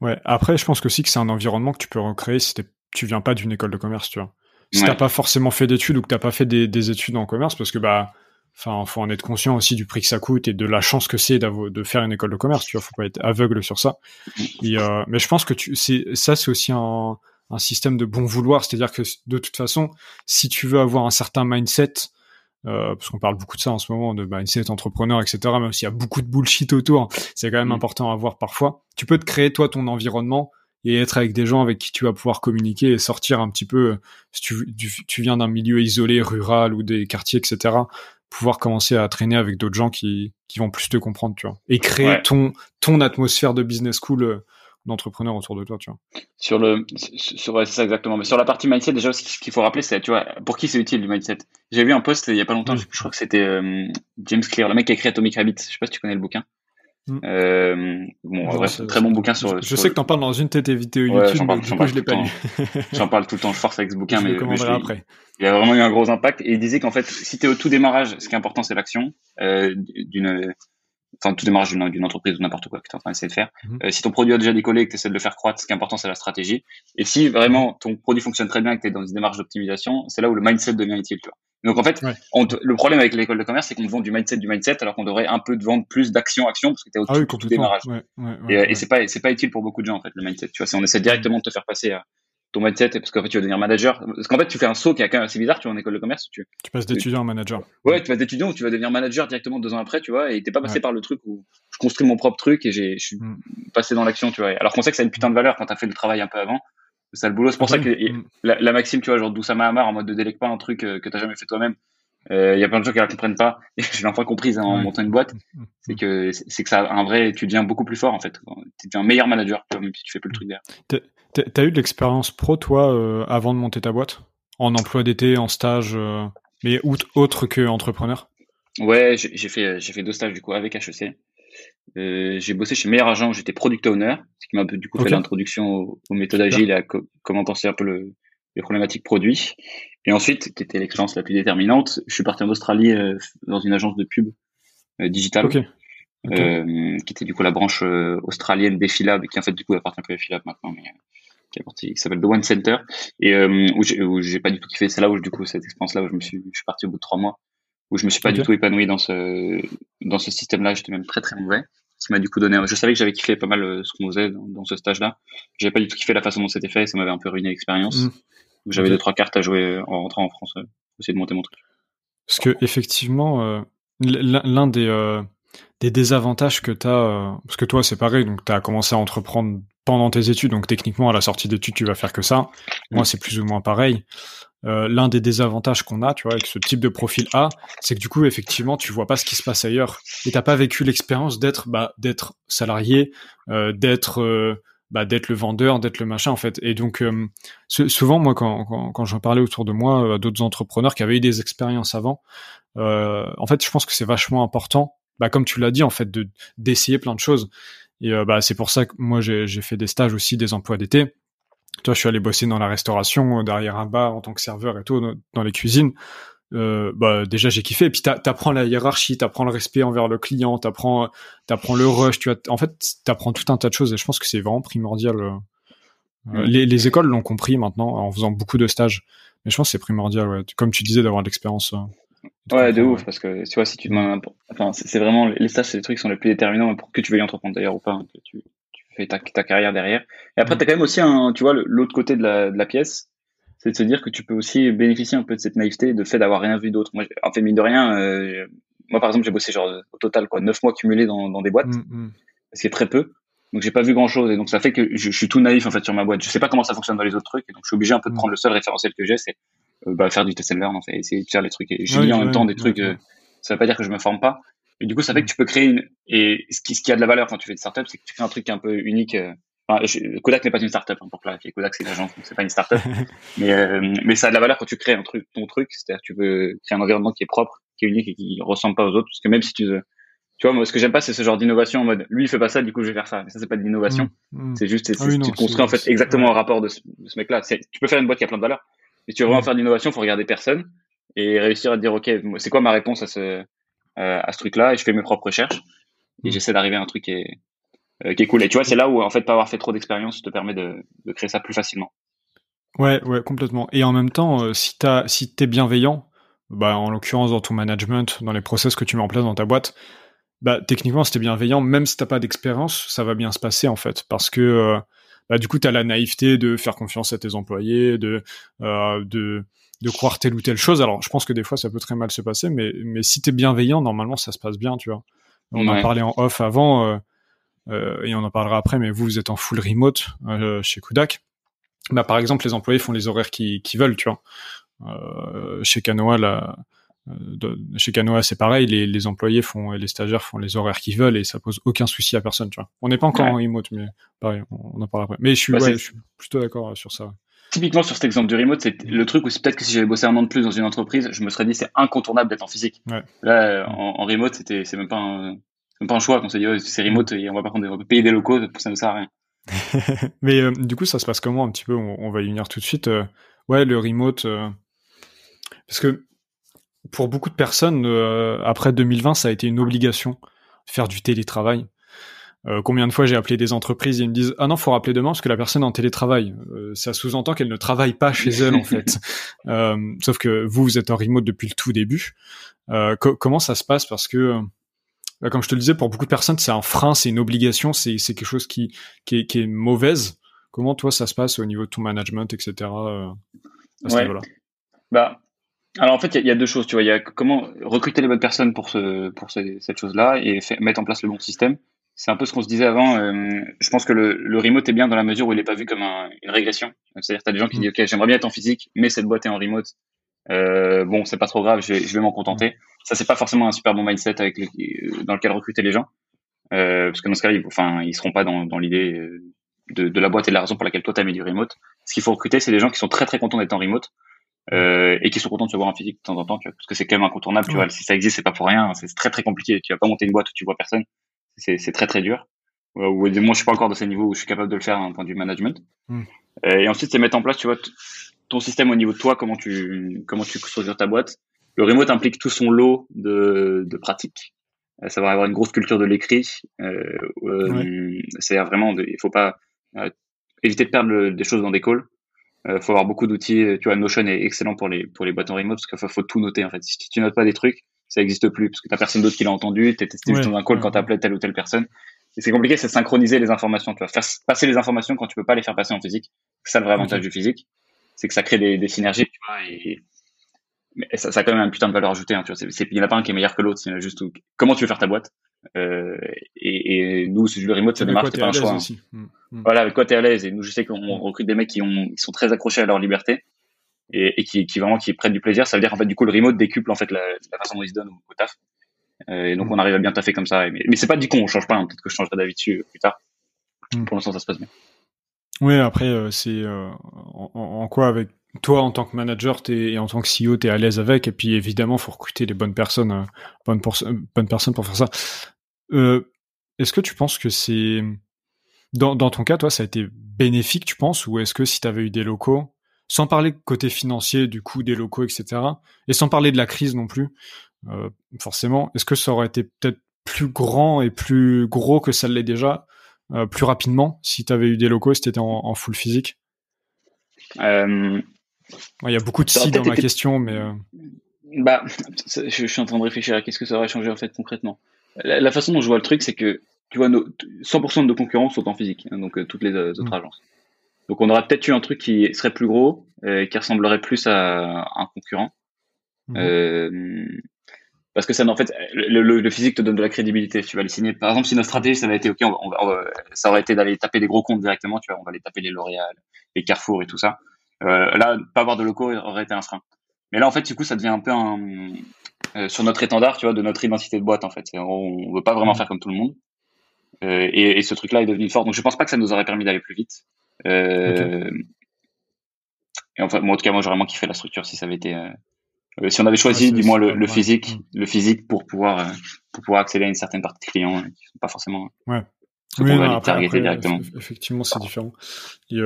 Ouais. Après je pense que aussi que c'est un environnement que tu peux recréer si tu viens pas d'une école de commerce tu vois. Si t'as pas forcément fait d'études ou que t'as pas fait des, études en commerce parce que bah enfin faut en être conscient aussi du prix que ça coûte et de la chance que c'est de faire une école de commerce tu vois faut pas être aveugle sur ça euh, mais je pense que tu ça c'est aussi un, un système de bon vouloir c'est à dire que de toute façon si tu veux avoir un certain mindset euh, parce qu'on parle beaucoup de ça en ce moment, de mindset entrepreneur, etc. Même s'il y a beaucoup de bullshit autour, c'est quand même mm. important à voir parfois. Tu peux te créer toi ton environnement et être avec des gens avec qui tu vas pouvoir communiquer et sortir un petit peu. Si tu, tu, viens d'un milieu isolé, rural ou des quartiers, etc. Pouvoir commencer à traîner avec d'autres gens qui, qui vont plus te comprendre, tu vois. Et créer ton ton atmosphère de business school euh, d'entrepreneurs autour de toi, tu vois. Sur le, sur, c'est ça exactement. Mais sur la partie mindset, déjà, ce qu'il faut rappeler, c'est, tu vois, pour qui c'est utile du mindset? J'ai vu un post il y a pas longtemps, mm. je, crois que c'était euh, James Clear, le mec qui a écrit Atomic Habits. Je sais pas si tu connais le bouquin. Mm. Euh, bon, bref, très bon bouquin sur. Je, sais que t'en parles dans une de tes vidéos YouTube, mais du coup, je l'ai pas lu. j'en parle tout le temps, je force avec ce bouquin, je mais, mais après. il a vraiment eu un gros impact et il disait qu'en fait, si t'es au tout démarrage, ce qui est important, c'est l'action euh, d'une enfin tout démarrage d'une entreprise ou n'importe quoi que tu es en train d'essayer de faire. Mhm. Euh, si ton produit a déjà décollé et que tu essaies de le faire croître, ce qui est important, c'est la stratégie. Et si vraiment ton produit fonctionne très bien et que tu es dans une démarche d'optimisation, c'est là où le mindset devient utile. Tu vois. Donc en fait, le problème avec l'école de commerce, c'est qu'on vend du mindset du mindset, alors qu'on devrait un peu te vendre plus d'action action parce que tu es au ah tout, démarrage. et, et c'est pas c'est pas utile pour beaucoup de gens en fait le mindset. Tu vois, on essaie directement de te faire passer à ton mindset parce qu'en fait tu vas devenir manager. Parce qu'en fait tu fais un saut qui est quand même assez bizarre tu vois en école de commerce tu tu passes d'étudiant à manager. Ouais tu passes d'étudiant ou tu vas devenir manager directement deux ans après tu vois et t'es pas passé par le truc où je construis mon propre truc et j'ai je suis mm. passé dans l'action tu vois. Alors qu'on sait que ça a une putain de valeur quand t'as fait le travail un peu avant. C'est le boulot c'est pour ça que mm. la, maxime tu vois genre d'Oussama Hamar en mode de délègue pas un truc euh, que t'as jamais fait toi-même. Il euh, y a plein de gens qui la comprennent pas. Et j'ai l'enfant comprise hein, en montant une boîte. Mm. c'est que c'est que ça un vrai tu deviens beaucoup plus fort en fait. Tu deviens un meilleur manager même si tu fais plus le truc derrière T'as eu de l'expérience pro, toi, euh, avant de monter ta boîte? En emploi d'été, en stage, euh, mais autre que entrepreneur? Ouais, j'ai fait, j'ai fait deux stages du coup avec HEC. Euh, j'ai bossé chez Meilleur Agent où j'étais product owner, ce qui m'a du coup fait l'introduction aux, méthodes agiles et à comment penser un peu le, les problématiques produits. Et ensuite, qui était l'expérience la plus déterminante, je suis parti en Australie euh, dans une agence de pub euh, digitale. qui était du coup la branche australienne d'Effilab, qui en fait du coup appartient plus à Effilab maintenant, mais qui, s'appelle The One Center et euh, où j'ai pas du tout kiffé. C'est là où du coup cette expérience là où je me suis, je suis parti au bout de trois mois, où je me suis pas du tout épanoui dans ce dans ce système-là. J'étais même très très mauvais. Ce qui m'a du coup donné. Je savais que j'avais kiffé pas mal euh, ce qu'on faisait dans, ce stage-là. J'avais pas du tout kiffé la façon dont c'était fait. Et ça m'avait un peu ruiné l'expérience. Mmh. J'avais deux trois cartes à jouer en rentrant en France. Euh, essayer de monter mon truc. Parce que effectivement, l'un des, euh, des désavantages que tu as, euh, parce que toi c'est pareil, donc tu as commencé à entreprendre pendant tes études, donc techniquement à la sortie d'études tu vas faire que ça. Moi c'est plus ou moins pareil. Euh, l'un des désavantages qu'on a, tu vois, avec ce type de profil A, c'est que du coup effectivement tu vois pas ce qui se passe ailleurs et t'as pas vécu l'expérience d'être bah, d'être salarié, d'être bah, d'être le vendeur, d'être le machin en fait. Et donc euh, souvent moi quand, quand, quand j'en parlais autour de moi à d'autres entrepreneurs qui avaient eu des expériences avant, euh, en fait je pense que c'est vachement important, bah, comme tu l'as dit en fait, de d'essayer plein de choses. Et euh, bah, c'est pour ça que moi j'ai fait des stages aussi, des emplois d'été. Toi, je suis allé bosser dans la restauration, derrière un bar en tant que serveur et tout, dans les cuisines euh, bah déjà j'ai kiffé et puis t'apprends la hiérarchie t'apprends le respect envers le client t'apprends t'apprends le rush tu en fait t'apprends tout un tas de choses et je pense que c'est vraiment primordial euh, mm. les, les, écoles l'ont compris maintenant en faisant beaucoup de stages mais je pense que c'est primordial ouais. comme tu disais d'avoir de l'expérience euh, ouais de ouf parce que tu vois si tu demandes enfin c'est vraiment les stages c'est les trucs qui sont les plus déterminants pour que tu veuilles entreprendre d'ailleurs ou pas hein, que tu, tu fais ta, ta, carrière derrière et après mm. t'as quand même aussi un tu vois l'autre côté de la, de la pièce c'est de se dire que tu peux aussi bénéficier un peu de cette naïveté, de fait d'avoir rien vu d'autre. Moi, en fait, mine de rien, euh, moi par exemple, j'ai bossé genre au total quoi, neuf mois cumulés dans, dans des boîtes, mm, mm. ce qui est très peu. Donc j'ai pas vu grand chose et donc ça fait que je, suis tout naïf en fait sur ma boîte. Je sais pas comment ça fonctionne dans les autres trucs et donc je suis obligé un peu de mm. prendre le seul référentiel que j'ai, c'est bah, faire du test and learn en fait, essayer de faire les trucs. Et je lis en même temps des trucs. Euh, ça veut pas dire que je me forme pas. Et du coup, ça fait que tu peux créer une et ce qui, ce qui a de la valeur quand tu fais des startups, c'est que tu crées un truc un peu unique. Kodak n'est pas une startup hein, pour clarifier. Kodak c'est une agence, c'est pas une startup. mais euh, mais ça a de la valeur quand tu crées un truc, ton truc, c'est-à-dire tu veux créer un environnement qui est propre, qui est unique et qui ressemble pas aux autres. Parce que même si tu tu vois, moi, ce que j'aime pas, c'est ce genre d'innovation en mode, lui, il fait pas ça, du coup, je vais faire ça. Mais ça, c'est pas de l'innovation. Mm, mm. C'est juste, ah tu construis, en fait, exactement un rapport de ce, mec-là. Tu peux faire une boîte qui a plein de valeur. Mais tu veux vraiment mm. faire de l'innovation, faut regarder personne et réussir à te dire, OK, c'est quoi ma réponse à ce, euh, à ce truc-là? Et je fais mes propres recherches. Et j'essaie d'arriver à un truc qui est, euh, qui est cool. Et tu vois, c'est là où en fait pas avoir fait trop d'expérience te permet de, de, créer ça plus facilement. Ouais, ouais, complètement. Et en même temps, euh, si t'as, si t'es bienveillant, bah en l'occurrence dans ton management, dans les process que tu mets en place dans ta boîte, bah techniquement, si t'es bienveillant, même si t'as pas d'expérience, ça va bien se passer en fait, parce que euh, bah du coup t'as la naïveté de faire confiance à tes employés, de euh, de de croire telle ou telle chose. Alors, je pense que des fois, ça peut très mal se passer, mais, mais si t'es bienveillant, normalement, ça se passe bien, tu vois. On en parlait en off avant. Euh, et on en parlera après, mais vous, vous êtes en full remote euh, chez Kudak. Bah, par exemple, les employés font les horaires qu'ils veulent, tu vois. Euh, chez Canoa, là, chez Canoa, c'est pareil, les, les, employés font et les stagiaires font les horaires qu'ils veulent et ça pose aucun souci à personne, tu vois. On n'est pas encore en remote, mais pareil, on, en parlera après. Mais je suis, bah, ouais, je suis plutôt d'accord sur ça. Typiquement sur cet exemple du remote, c'est le truc où c'est peut-être que si j'avais bossé un an de plus dans une entreprise, je me serais dit c'est incontournable d'être en physique. Là, en, en remote, c'était, c'est même pas un, c'est pas un choix qu'on s'est dit c'est remote et on va pas prendre on va payer des locaux ça ne sert à rien mais euh, du coup ça se passe comment un petit peu? On, va y venir tout de suite euh, ouais le remote euh, parce que pour beaucoup de personnes après 2020 ça a été une obligation faire du télétravail combien de fois j'ai appelé des entreprises et ils me disent ah non faut rappeler demain parce que la personne est en télétravail ça sous-entend qu'elle ne travaille pas chez elle en fait sauf que vous vous êtes en remote depuis le tout début comment ça se passe? Parce que bah, comme je te le disais, pour beaucoup de personnes, c'est un frein, c'est une obligation, c'est quelque chose qui, qui, est, qui est mauvaise. Comment toi, ça se passe au niveau de ton management, etc. Euh, à ce ouais. Bah, alors en fait, il y, a deux choses. Tu vois, il y a comment recruter les bonnes personnes pour ce, pour cette chose-là et mettre en place le bon système. C'est un peu ce qu'on se disait avant. Euh, je pense que le, le, remote est bien dans la mesure où il n'est pas vu comme une régression. C'est-à-dire, tu as des gens qui mm. disent, OK, j'aimerais bien être en physique, mais cette boîte est en remote. Euh, bon, c'est pas trop grave, je vais, je vais m'en contenter ça c'est pas forcément un super bon mindset avec dans lequel recruter les gens euh, parce que dans ce cas ils, enfin ils seront pas dans, dans l'idée euh, de, de, la boîte et de la raison pour laquelle toi t'as mis du remote ce qu'il faut recruter c'est des gens qui sont très très contents d'être en remote euh, et qui sont contents de se voir en physique de temps en temps tu vois, parce que c'est quand même incontournable tu vois. Si ça existe c'est pas pour rien c'est très très compliqué. Tu vas pas monter une boîte où tu vois personne. C'est c'est très très dur. Ou moi je suis pas encore de ce niveau où je suis capable de le faire d'un point de vue management. Hmm. euh, et ensuite c'est mettre en place tu vois ton système au niveau de toi comment tu comment tu structures ta boîte. Le remote implique tout son lot de, de pratiques. Euh, ça va avoir une grosse culture de l'écrit. Euh, euh, C'est-à-dire vraiment, il faut pas euh, éviter de perdre des choses dans des calls. Il faut avoir beaucoup d'outils. Tu vois, Notion est excellent pour les pour les boîtes en remote parce qu'il faut, faut, tout noter en fait. Si tu notes pas des trucs, ça n'existe plus parce que t'as personne d'autre qui l'a entendu. T'es testé juste dans un call quand t'appelais telle ou telle personne. Et c'est compliqué, c'est synchroniser les informations. Tu vois, faire passer les informations quand tu peux pas les faire passer en physique. C'est ça le vrai avantage du physique, c'est que ça crée des, des synergies. Tu vois, et mais ça, ça a quand même un putain de valeur ajoutée. Hein, tu vois, c'est, il n'y en a pas un qui est meilleur que l'autre. C'est juste comment tu veux faire ta boîte? Euh, et, et, nous, le remote, ça démarre, c'est pas un choix. Hein. Mm, mm. Voilà, avec quoi t'es à l'aise. Et nous, je sais qu'on recrute des mecs qui, ont, qui sont très accrochés à leur liberté et, et qui, qui vraiment qui prennent du plaisir. Ça veut dire en fait du coup le remote décuple en fait la, la façon dont ils se donnent au, taf. Euh, et donc mm. on arrive à bien taffer comme ça. Mais, mais c'est pas du coup on change pas. Hein. Peut-être que je changerai d'avis dessus plus tard. Pour l'instant, ça se passe bien. Oui, après, euh, c'est euh, en, en, quoi avec toi en tant que manager es, et en tant que CEO, tu es à l'aise avec? Et puis évidemment, faut recruter les bonnes personnes, euh, bonnes, bonnes personnes pour faire ça. Euh, est-ce que tu penses que c'est dans, dans ton cas, toi, ça a été bénéfique, tu penses, ou est-ce que si tu avais eu des locaux, sans parler côté financier, du coût des locaux, etc., et sans parler de la crise non plus, euh, forcément, est-ce que ça aurait été peut-être plus grand et plus gros que ça l'est déjà, euh, plus rapidement, si tu avais eu des locaux, si tu étais en, en, full physique? Euh... Il y a beaucoup de si dans ma question, mais... Bah, je, je, suis en train de réfléchir à qu'est-ce que ça aurait changé en fait concrètement la, façon dont je vois le truc, c'est que tu vois, nos, 100% de nos concurrents sont en physique, hein, donc euh, toutes les euh, autres mm. agences. Donc on aurait peut-être eu un truc qui serait plus gros, euh, qui ressemblerait plus à, un concurrent. Mm. Euh, parce que ça, en fait, le, le, physique te donne de la crédibilité. Tu vas le signer. Par exemple, si notre stratégie, ça avait été OK, on on ça aurait été d'aller taper des gros comptes directement. Tu vois, on va aller taper les L'Oréal, les Carrefour et tout ça. Là, pas avoir de locaux aurait été un frein. Mais là, en fait, du coup, ça devient un peu un, euh, sur notre étendard, tu vois, de notre identité de boîte en fait. On, veut pas vraiment mm. faire comme tout le monde. Euh, et, et, ce truc-là est devenu fort. Donc je pense pas que ça nous aurait permis d'aller plus vite. Euh, Et enfin, moi, en tout cas, moi j'aurais vraiment kiffé la structure si ça avait été, si on avait choisi, du moins le, le, physique, mm. le physique pour pouvoir pour pouvoir accéder à une certaine partie de clients qui sont pas forcément. Ouais. Oui, non, après, après, directement. Effectivement, c'est différent. Et,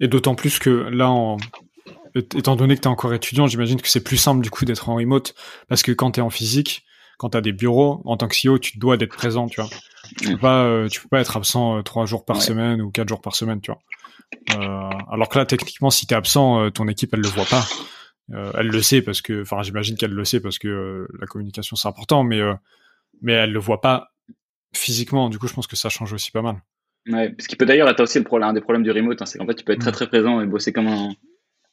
et d'autant plus que là, en, étant donné que tu es encore étudiant, j'imagine que c'est plus simple du coup d'être en remote parce que quand tu es en physique, quand tu as des bureaux, en tant que CEO, tu dois d'être présent, tu vois. Tu peux pas, euh, tu peux pas être absent euh, trois jours par semaine ou quatre jours par semaine, tu vois. Euh, alors que là, techniquement, si tu es absent, ton équipe, elle le voit pas. elle le sait parce que, enfin, j'imagine qu'elle le sait parce que la communication c'est important, mais mais elle le voit pas physiquement. Du coup, je pense que ça change aussi pas mal. Ouais, ce qui peut d'ailleurs être aussi le problème, un des problèmes du remote, hein, c'est qu'en fait, tu peux être très très présent et bosser comme un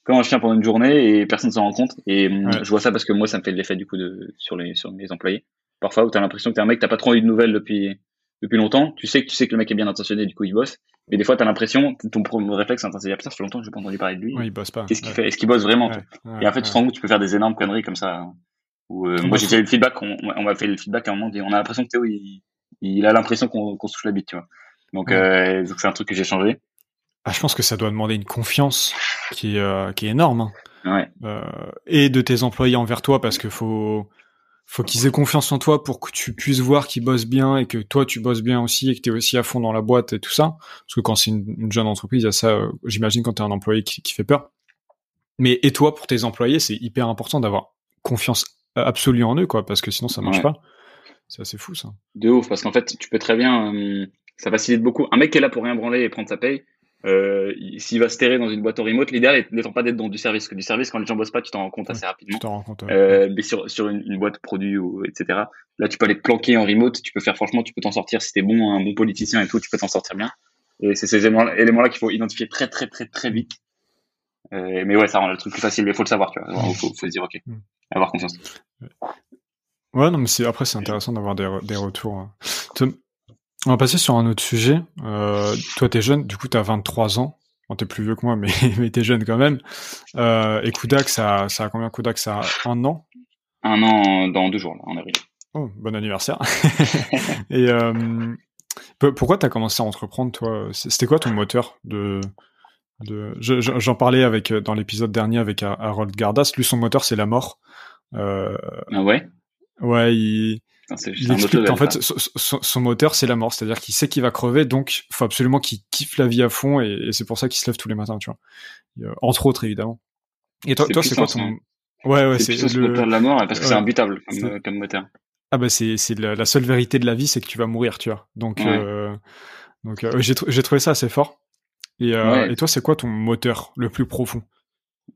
comme un chien pendant une journée et personne s'en rend compte. Et hum, je vois ça parce que moi, ça me fait l'effet du coup de, sur, les, sur mes employés. Parfois, où tu as l'impression que t'es un mec, t'as pas trop envie de nouvelles depuis, depuis longtemps. Tu sais que tu sais que le mec est bien intentionné, du coup, il bosse. Mais des fois, tu as l'impression, ton réflexe, c'est de dire, ça fait longtemps que j'ai pas entendu parler de lui. Ouais, il bosse pas. Qu'est-ce qu'il fait? Est-ce qu'il bosse vraiment? et en fait, tu te rends compte, tu peux faire des énormes conneries comme ça. Où, euh, moi, j'ai déjà eu le feedback, on, on m'a fait le feedback à un moment, on a l'impression que Théo, il, il a l'impression qu'on qu se touche la bite, tu vois. Donc, euh, c'est un truc que j'ai changé. Ah, je pense que ça doit demander une confiance qui est, euh, qui est énorme. Hein. Ouais. Euh, et de tes employés envers toi parce que faut faut qu'ils aient confiance en toi pour que tu puisses voir qu'ils bossent bien et que toi tu bosses bien aussi et que tu es aussi à fond dans la boîte et tout ça. Parce que quand c'est une, jeune entreprise, il y a ça, euh, j'imagine quand tu es un employé qui, qui, fait peur. Mais et toi pour tes employés, c'est hyper important d'avoir confiance absolue en eux quoi parce que sinon ça marche pas. C'est assez fou ça. De ouf parce qu'en fait, tu peux très bien euh, ça facilite beaucoup. Un mec qui est là pour rien branler et prendre sa paye, euh, s'il va se terrer dans une boîte en remote, l'idéal n'étant pas d'être dans du service. Que du service, quand les gens bossent pas, tu t'en rends compte assez rapidement. Tu rends compte, euh, mais sur, sur une, une, boîte produit ou etc. Là, tu peux aller te planquer en remote. Tu peux faire franchement, tu peux t'en sortir si t'es bon, un bon politicien et tout, tu peux t'en sortir bien. Et c'est ces éléments-là qu'il faut identifier très très très très vite. Euh, mais ouais, ça rend le truc plus facile. Mais faut le savoir, tu vois. Faut, faut, se dire ok, mm. avoir confiance. Ouais, non, mais après c'est intéressant d'avoir des, des retours. Hein. On va passer sur un autre sujet. Euh, toi, t'es jeune, du coup, t'as 23 ans. Bon, t'es plus vieux que moi, mais, mais t'es jeune quand même. Euh, et Kudak, ça, ça a combien Kudak? Ça a un an? Un an dans deux jours, là, en avril. Oh, bon anniversaire. et euh, pourquoi t'as commencé à entreprendre, toi? C'était quoi ton moteur de, de... J'en parlais avec dans l'épisode dernier avec Harold Gardas. Lui, son moteur, c'est la mort. Euh, ah ouais? Ouais, il il explique qu'en fait, son, moteur, c'est la mort. C'est-à-dire qu'il sait qu'il va crever, donc il faut absolument qu'il kiffe la vie à fond, et, c'est pour ça qu'il se lève tous les matins, tu vois. entre autres, évidemment. Et toi, toi c'est quoi ton... Ouais, ouais, c'est le moteur de la mort, parce que c'est imbutable comme, comme, moteur. Ah bah c'est c'est la, seule vérité de la vie, c'est que tu vas mourir, tu vois. Donc euh, donc euh, j'ai trouvé ça assez fort. Et, euh, et toi, c'est quoi ton moteur le plus profond?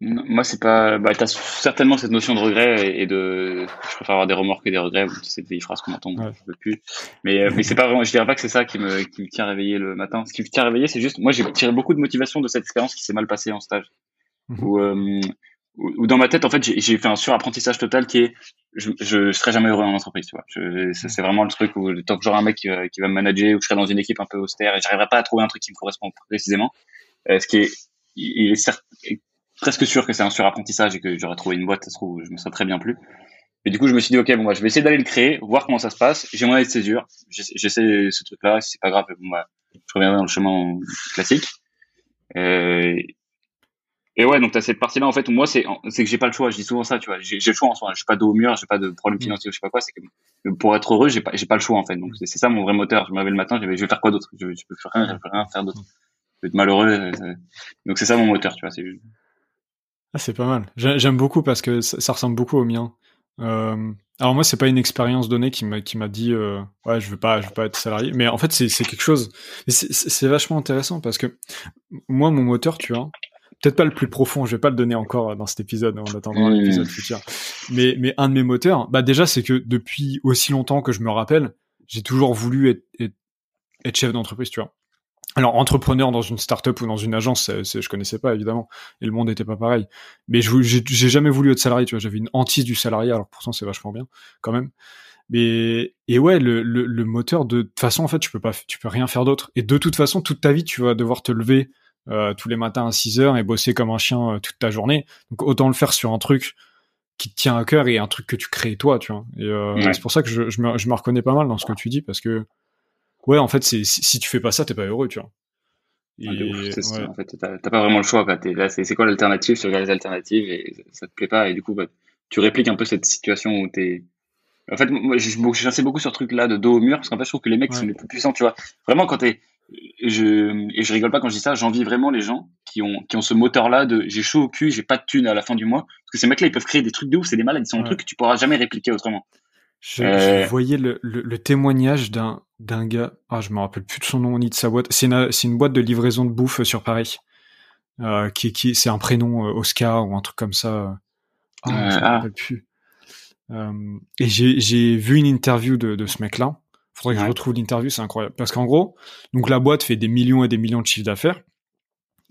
Moi, c'est pas. Bah, t'as certainement cette notion de regret et de. Je préfère avoir des remords que des regrets. Cette vieille phrase qu'on entend, je veux plus. Mais, euh, mais c'est pas vraiment. Je dirais pas que c'est ça qui me qui me tient réveillé le matin. Ce qui me tient réveillé, c'est juste. Moi, j'ai tiré beaucoup de motivation de cette expérience qui s'est mal passée en stage. Mhm. Où, euh, ou dans ma tête, en fait, j'ai fait un surapprentissage total qui est, je, je, serai jamais heureux en entreprise, tu vois. C'est vraiment le truc où tant que j'aurai un mec qui va, qui va, me manager, ou je serai dans une équipe un peu austère et j'arriverai pas à trouver un truc qui me correspond précisément, euh, ce qui est, il est certes, presque sûr que c'est un surapprentissage et que j'aurais trouvé une boîte, ça se trouve, je me serais très bien plu. Et du coup, je me suis dit, ok, bon, bah, je vais essayer d'aller le créer, voir comment ça se passe. J'ai mon aide de césure. J'essaie ce truc-là. Si c'est pas grave, bon, bah, je reviendrai dans le chemin classique. Euh, et ouais, donc t'as cette partie-là en fait où moi c'est c'est que j'ai pas le choix. Je dis souvent ça, tu vois. J'ai le choix en soi. J'ai pas de haut mur, j'ai pas de problème mm. financier, je sais pas quoi. C'est que pour être heureux, j'ai pas j'ai pas le choix en fait. Donc c'est ça mon vrai moteur. Je me réveille le matin, je vais, je vais faire quoi d'autre? Je, je peux faire rien, je peux rien faire d'autre. Je vais être malheureux. Euh, donc c'est ça mon moteur, tu vois. C'est ah, c'est pas mal. J'aime beaucoup parce que ça, ressemble beaucoup au mien. Euh, alors moi, c'est pas une expérience donnée qui m'a qui m'a dit euh, ouais, je veux pas, je veux pas être salarié. Mais en fait, c'est quelque chose. C'est vachement intéressant parce que moi, mon moteur, tu vois, peut-être pas le plus profond, je vais pas le donner encore dans cet épisode, on attendra mmh. l'épisode futur. Mais, mais un de mes moteurs, bah déjà, c'est que depuis aussi longtemps que je me rappelle, j'ai toujours voulu être, être, chef d'entreprise, tu vois. Alors, entrepreneur dans une startup ou dans une agence, je connaissais pas, évidemment. Et le monde n'était pas pareil. Mais j'ai jamais voulu être salarié, tu vois. J'avais une hantise du salarié, alors pourtant, c'est vachement bien, quand même. Mais, et ouais, le, le, le moteur, de toute façon, en fait, tu peux pas, tu peux rien faire d'autre. Et de toute façon, toute ta vie, tu vas devoir te lever euh, tous les matins à 6 heures et bosser comme un chien euh, toute ta journée. Donc autant le faire sur un truc qui te tient à cœur et un truc que tu crées toi, tu vois. Et euh, c'est pour ça que je, je, me, je, me, reconnais pas mal dans ce que tu dis parce que ouais, en fait, c'est si, tu fais pas ça, t'es pas heureux, tu vois. Et, ouais. En fait, t'as pas vraiment le choix. Quoi. là, c'est quoi l'alternative? Tu regardes les alternatives et ça te plaît pas et du coup, bah, tu répliques un peu cette situation où t'es en fait, moi, j'insiste beaucoup sur ce truc-là de dos au mur, parce qu'en fait, je trouve que les mecs sont les plus puissants, tu vois. Vraiment, quand t'es, et je, et je rigole pas quand je dis ça, j'envie vraiment les gens qui ont, qui ont ce moteur-là de j'ai chaud au cul, j'ai pas de thunes à la fin du mois. Parce que ces mecs-là, ils peuvent créer des trucs de ouf, c'est des malades, ils sont un truc que tu pourras jamais répliquer autrement. Je, euh... voyais le, le, témoignage d'un, d'un gars, ah, je me rappelle plus de son nom ni de sa boîte. C'est une, c'est une boîte de livraison de bouffe sur Paris. Euh, qui, qui, c'est un prénom euh, Oscar ou un truc comme ça. Ah, je me ah. rappelle plus. Euh, et j'ai, j'ai vu une interview de, de ce mec-là Faudrait que je retrouve l'interview, c'est incroyable. Parce qu'en gros, donc la boîte fait des millions et des millions de chiffres d'affaires.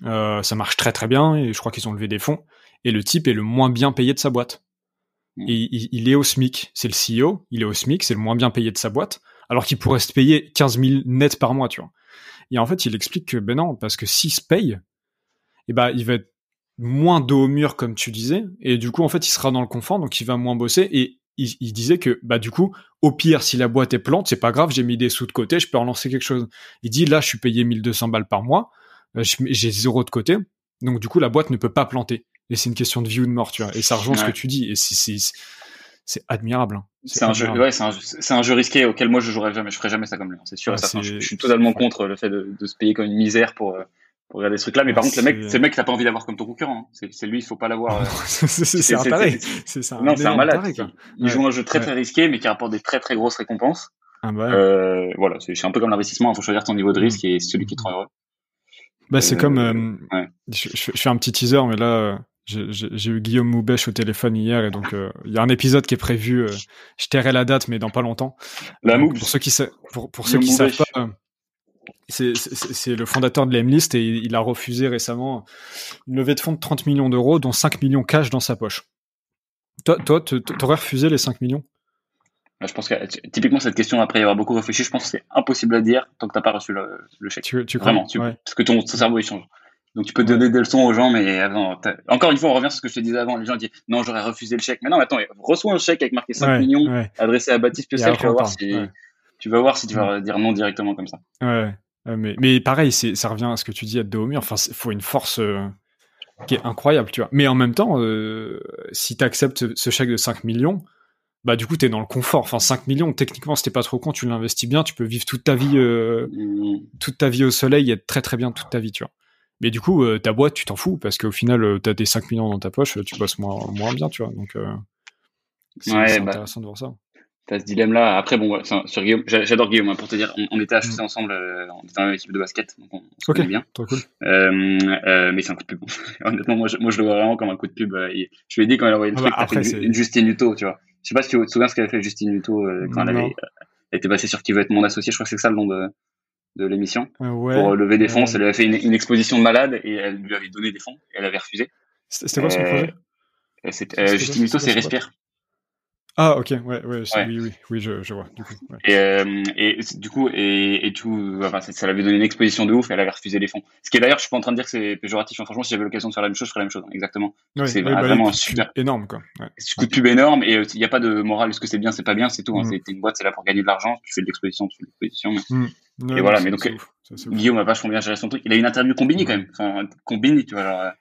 Euh, ça marche très très bien et je crois qu'ils ont levé des fonds. Et le type est le moins bien payé de sa boîte. Mm. Et il, est au SMIC, c'est le CEO, il est au SMIC, c'est le moins bien payé de sa boîte, alors qu'il pourrait se payer 15 000 net par mois, tu vois. Et en fait, il explique que ben non, parce que s'il se paye, eh ben il va être moins dos au mur comme tu disais, et du coup en fait il sera dans le confort, donc il va moins bosser, et il, disait que bah du coup, au pire, si la boîte est plante, c'est pas grave, j'ai mis des sous de côté, je peux relancer quelque chose. Il dit là, je suis payé 1200 balles par mois, euh, j'ai zéro de côté, donc du coup, la boîte ne peut pas planter. Et c'est une question de vie ou de mort, tu vois. Et ça rejoint ce que tu dis. Et c'est admirable. Hein. C'est un jeu, ouais, c'est un, un, jeu risqué auquel moi je jouerais jamais, je ferais jamais ça comme lui. Hein. C'est sûr. je, suis totalement contre le fait de, de, se payer comme une misère pour euh, pour regarder ce truc-là. Mais par contre, le mec, c'est le mec que t'as pas envie d'avoir comme ton concurrent. Hein. C'est lui, il faut pas l'avoir. Euh, c'est un taré. C'est ça. Non, c'est un malade. il joue un jeu très très risqué, mais qui rapporte des très très grosses récompenses. Ah bah euh, voilà, c'est un peu comme l'investissement. Il faut choisir ton niveau de mm. risque et celui qui te rend heureux. Bah, c'est comme. Je, fais un petit teaser, mais là, j'ai eu Guillaume Moubèche au téléphone hier et donc il y a un épisode qui est prévu. je tairai la date, mais dans pas longtemps. La Pour ceux qui, pour, pour ceux qui savent pas, c'est le fondateur de l'Emlist et il a refusé récemment une levée de fonds de 30 millions d'euros, dont 5 millions cash dans sa poche. Toi, toi, t'aurais refusé les 5 millions? Bah, Je pense que typiquement cette question, après y avoir beaucoup réfléchi, je pense que c'est impossible à dire tant que t'as pas reçu le, chèque. Tu, tu Vraiment, parce que ton, cerveau il change. Donc tu peux donner des leçons aux gens, mais encore une fois, on revient sur ce que je te disais avant. Les gens disent non, j'aurais refusé le chèque. Mais non, attends, reçois un chèque avec marqué 5 millions adressé à Baptiste Piocel, tu vas voir si tu vas voir si tu vas dire non directement comme ça. Ouais. Euh, mais, mais pareil, ça revient à ce que tu dis, être dos au mur. Enfin, il faut une force euh, qui est incroyable, tu vois. Mais en même temps, euh, si tu acceptes ce chèque de 5 millions, bah du coup, tu es dans le confort. Enfin, 5 millions, techniquement, t'es pas trop con, tu l'investis bien, tu peux vivre toute ta vie, mmh. toute ta vie au soleil et être très très bien toute ta vie, tu vois. Mais du coup, ta boîte, tu t'en fous parce qu'au final, tu as des 5 millions dans ta poche, tu bosses moins, moins bien, tu vois. Donc, c'est bah, intéressant de voir ça ce dilemme-là. Après, bon, sur Guillaume, j'adore Guillaume, hein, pour te dire, on, était HEC mm. ensemble, euh, on était dans la même équipe de basket, donc on, se bien. Trop cool. Euh, euh, mais c'est un coup de pub. Honnêtement, moi je, moi, je le vois vraiment comme un coup de pub. je lui ai dit quand elle a envoyé le ah truc, bah, fait une, Justine Hutto, tu vois. Je sais pas si tu te souviens ce qu'elle avait fait Justine Hutto quand elle avait elle était passée sur Qui veut être mon associé, je crois que c'est ça le nom de, de l'émission. pour lever des fonds, elle avait fait une, exposition de malade et elle lui avait donné des fonds, et elle avait refusé. C'était quoi son projet? Justin Hutto, c'est Respire. Ah ok ouais, ouais, oui oui oui je, je vois du coup ouais. et, euh, et du coup et, et tout enfin ça l'avait donné une exposition de ouf et elle avait refusé les fonds ce qui est d'ailleurs je suis pas en train de dire que c'est péjoratif hein. franchement si j'avais l'occasion de faire la même chose je ferais la même chose hein, exactement c'est bah, vraiment un super énorme quoi ouais. coup de pub énorme et il euh, n'y a pas de morale est-ce que c'est bien c'est pas bien c'est tout hein. Mm. c'est une boîte c'est là pour gagner de l'argent tu fais de l'exposition tu fais de l'exposition mm. et voilà mais donc Guillaume a vachement bien géré son truc il a une interview combinée quand même enfin combinée tu vois genre,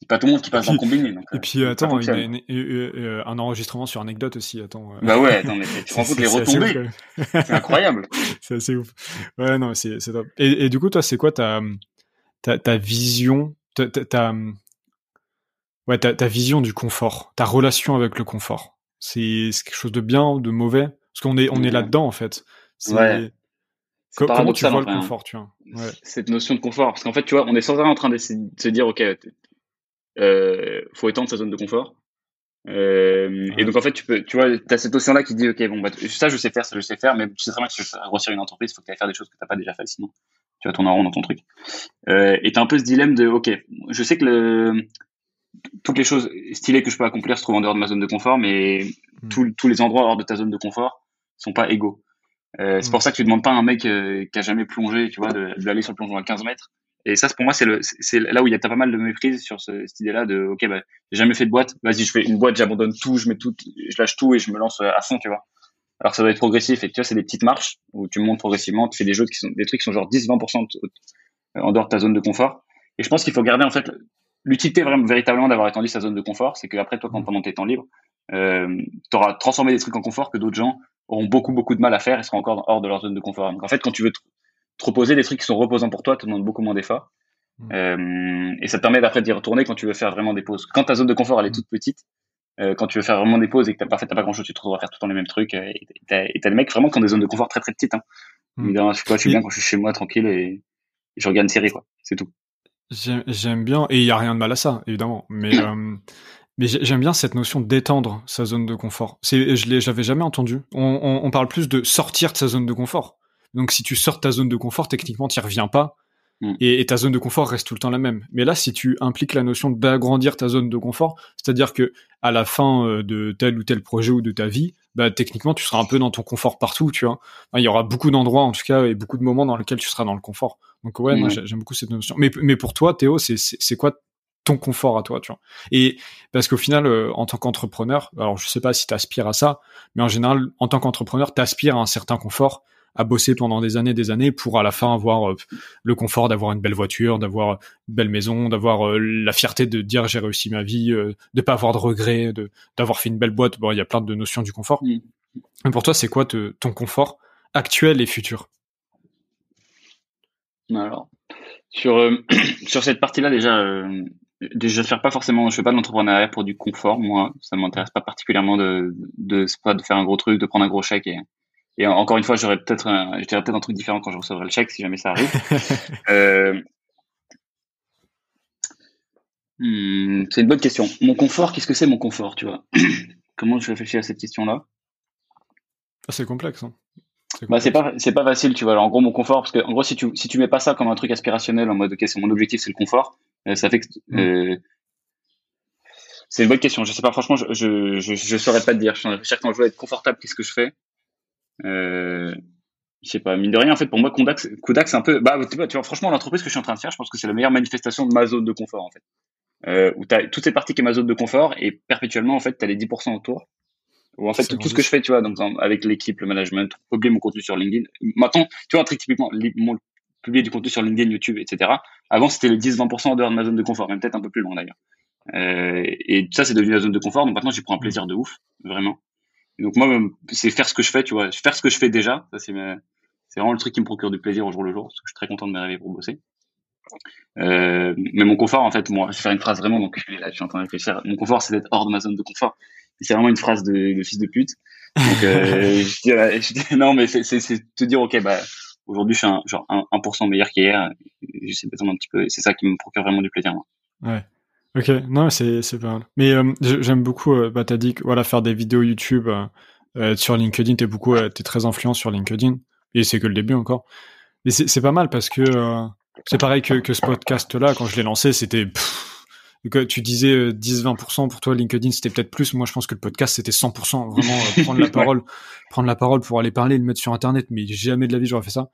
c'est pas tout le monde qui passe en combiné. Donc, et puis, euh, attends, il y a une, euh, un enregistrement sur anecdote aussi. Attends. Euh. Bah ouais, attends, mais tu te rends compte les retombées. C'est incroyable. c'est assez ouf. Ouais, non, c'est top. Et, et, du coup, toi, c'est quoi ta, ta, ta vision, ta, ta, ouais, ta, ta vision du confort, ta relation avec le confort? C'est quelque chose de bien ou de mauvais? Parce qu'on est, on est là-dedans, en fait. Ouais. Comment tu vois le hein. confort, tu vois? Ouais. Cette notion de confort, parce qu'en fait, tu vois, on est sans arrêt en train de se dire, ok, euh, faut étendre sa zone de confort. Euh, Et donc en fait, tu peux, tu vois, as cette notion là qui dit, ok, bon, bah, ça je sais faire, ça je sais faire, mais tu sais très bien que si tu veux grossir une entreprise, il faut que tu ailles faire des choses que t'as pas déjà fait, sinon tu vas tourner en rond dans ton truc. Euh, et t'as un peu ce dilemme de, ok, je sais que le, toutes les choses stylées que je peux accomplir se trouvent en dehors de ma zone de confort, mais hmm. tous les endroits hors de ta zone de confort sont pas égaux. Euh, c'est pour hmm. ça que tu demandes pas à un mec euh, qui a jamais plongé, tu vois, d'aller sur le plongeon à 15 mètres et ça, pour moi, c'est là où il y a pas mal de méprise sur ce, cette idée-là de, ok, bah, j'ai jamais fait de boîte. Vas-y, je fais une boîte, j'abandonne tout, je mets tout, je lâche tout et je me lance à fond, tu vois. Alors ça doit être progressif et tu vois, c'est des petites marches où tu montes progressivement, tu fais des jeux qui sont, des trucs qui sont genre 10-20% en dehors de ta zone de confort. Et je pense qu'il faut garder, en fait, l'utilité vraiment, véritablement d'avoir étendu sa zone de confort, c'est qu'après, toi, quand pendant tes temps libres, euh, tu auras transformé des trucs en confort que d'autres gens auront beaucoup, beaucoup de mal à faire et seront encore hors de leur zone de confort. Donc, en fait, quand tu veux te reposer des trucs qui sont reposants pour toi, te demandent beaucoup moins d'efforts. Mm. Euh, et ça te permet d'après d'y retourner quand tu veux faire vraiment des pauses. Quand ta zone de confort elle est mm. toute petite, euh, quand tu veux faire vraiment des pauses et que t'as pas fait, t'as pas grand chose, tu te retrouves à faire tout le temps les mêmes trucs. Euh, et t'as, et t'as des mecs vraiment qui ont des zones de confort très très petites. Hein. Mm. je, je suis bien quand je suis chez moi tranquille et, je regarde une série quoi. C'est tout. J'aime, j'aime bien et il y a rien de mal à ça évidemment, mais mais j'aime bien cette notion d'étendre sa zone de confort. C'est, je l'ai, j'avais jamais entendu. On, on, on, parle plus de sortir de sa zone de confort. Donc si tu sors de ta zone de confort, techniquement, tu reviens pas. Mm. Et, ta zone de confort reste tout le temps la même. Mais là, si tu impliques la notion d'agrandir ta zone de confort, c'est-à-dire que à la fin euh, de tel ou tel projet ou de ta vie, bah techniquement, tu seras un peu dans ton confort partout, tu vois. il y aura beaucoup d'endroits, en tout cas, et beaucoup de moments dans lesquels tu seras dans le confort. Donc ouais, moi j'aime beaucoup cette notion. Mais, mais pour toi, Théo, c'est quoi ton confort à toi, tu vois? Et parce qu'au final, euh, en tant qu'entrepreneur, alors je sais pas si tu aspires à ça, mais en général, en tant qu'entrepreneur, tu aspires à un certain confort à bosser pendant des années, des années pour à la fin avoir euh, le confort d'avoir une belle voiture, d'avoir une belle maison, d'avoir euh, la fierté de dire j'ai réussi ma vie, euh, de pas avoir de regrets, de d'avoir fait une belle boîte. Bon, il y a plein de notions du confort. Mm. Mais pour toi, c'est quoi ton confort actuel et futur? Alors, sur sur cette partie-là déjà. Euh, déjà faire pas forcément je fais pas de l'entrepreneuriat pour du confort moi ça m'intéresse pas particulièrement de de pas de faire un gros truc de prendre un gros chèque et et encore une fois, j'aurais peut-être un, je peut-être un truc différent quand je recevrai le chèque si jamais ça arrive. euh, hmm, c'est une bonne question. Mon confort, qu'est-ce que c'est mon confort, tu vois? Comment je réfléchis à cette question-là? Ah, C'est complexe. Hein. Bah, c'est pas c'est pas facile, tu vois. Alors, en gros, mon confort, parce que en gros, si tu si tu mets pas ça comme un truc aspirationnel en mode ok, mon objectif, c'est le confort, euh, ça fait que mm. euh, c'est une bonne question. Je sais pas, franchement, je je, je, je saurais pas te dire. Je suis quand je veux être confortable, qu'est-ce que je fais euh, je sais pas, mine de rien, en fait, pour moi, Kodak, Kodak c'est un peu, bah, tu vois, tu vois franchement, l'entreprise que je suis en train de faire, je pense que c'est la meilleure manifestation de ma zone de confort, en fait. Euh, où t'as toute cette partie qui est ma zone de confort et perpétuellement, en fait, t'as les 10% autour. Ou en fait, tout, ce que je fais, tu vois, donc, avec l'équipe, le management, publier mon contenu sur LinkedIn. Maintenant, tu vois, un truc typiquement, mon, publier du contenu sur LinkedIn, YouTube, etc. Avant, c'était les 10-20% en dehors de ma zone de confort, même peut-être un peu plus loin d'ailleurs. Euh, et ça, c'est devenu la zone de confort. Donc maintenant, j'y prends un plaisir de ouf, vraiment donc moi, c'est faire ce que je fais, tu vois, faire ce que je fais déjà. Ça c'est c'est vraiment le truc qui me procure du plaisir au jour le jour, parce que je suis très content de me réveiller pour bosser. Euh, mais mon confort, en fait, moi, je vais faire une phrase vraiment, donc là, je suis en train de réfléchir. Mon confort, c'est d'être hors de ma zone de confort. C'est vraiment une phrase de, de, fils de pute. Donc, euh, je, dis, je dis, non, mais c'est te dire, ok, bah, aujourd'hui, je suis un, genre 1%, meilleur qu'hier. J'essaie de un petit peu, c'est ça qui me procure vraiment du plaisir, moi. Ouais. Ok, non, c'est pas mal. Mais euh, j'aime beaucoup. Euh, bah, t'as dit que voilà, faire des vidéos YouTube euh, euh sur LinkedIn, t'es beaucoup, euh, t'es très influent sur LinkedIn, et c'est que le début encore. Mais c'est c'est pas mal parce que c'est pareil que que ce podcast-là. Quand je l'ai lancé, c'était tu disais 10-20% pour toi, LinkedIn c'était peut-être plus. Moi, je pense que le podcast c'était 100%. Vraiment prendre la parole, prendre la parole pour aller parler, le mettre sur Internet. Mais jamais de la vie j'aurais fait ça.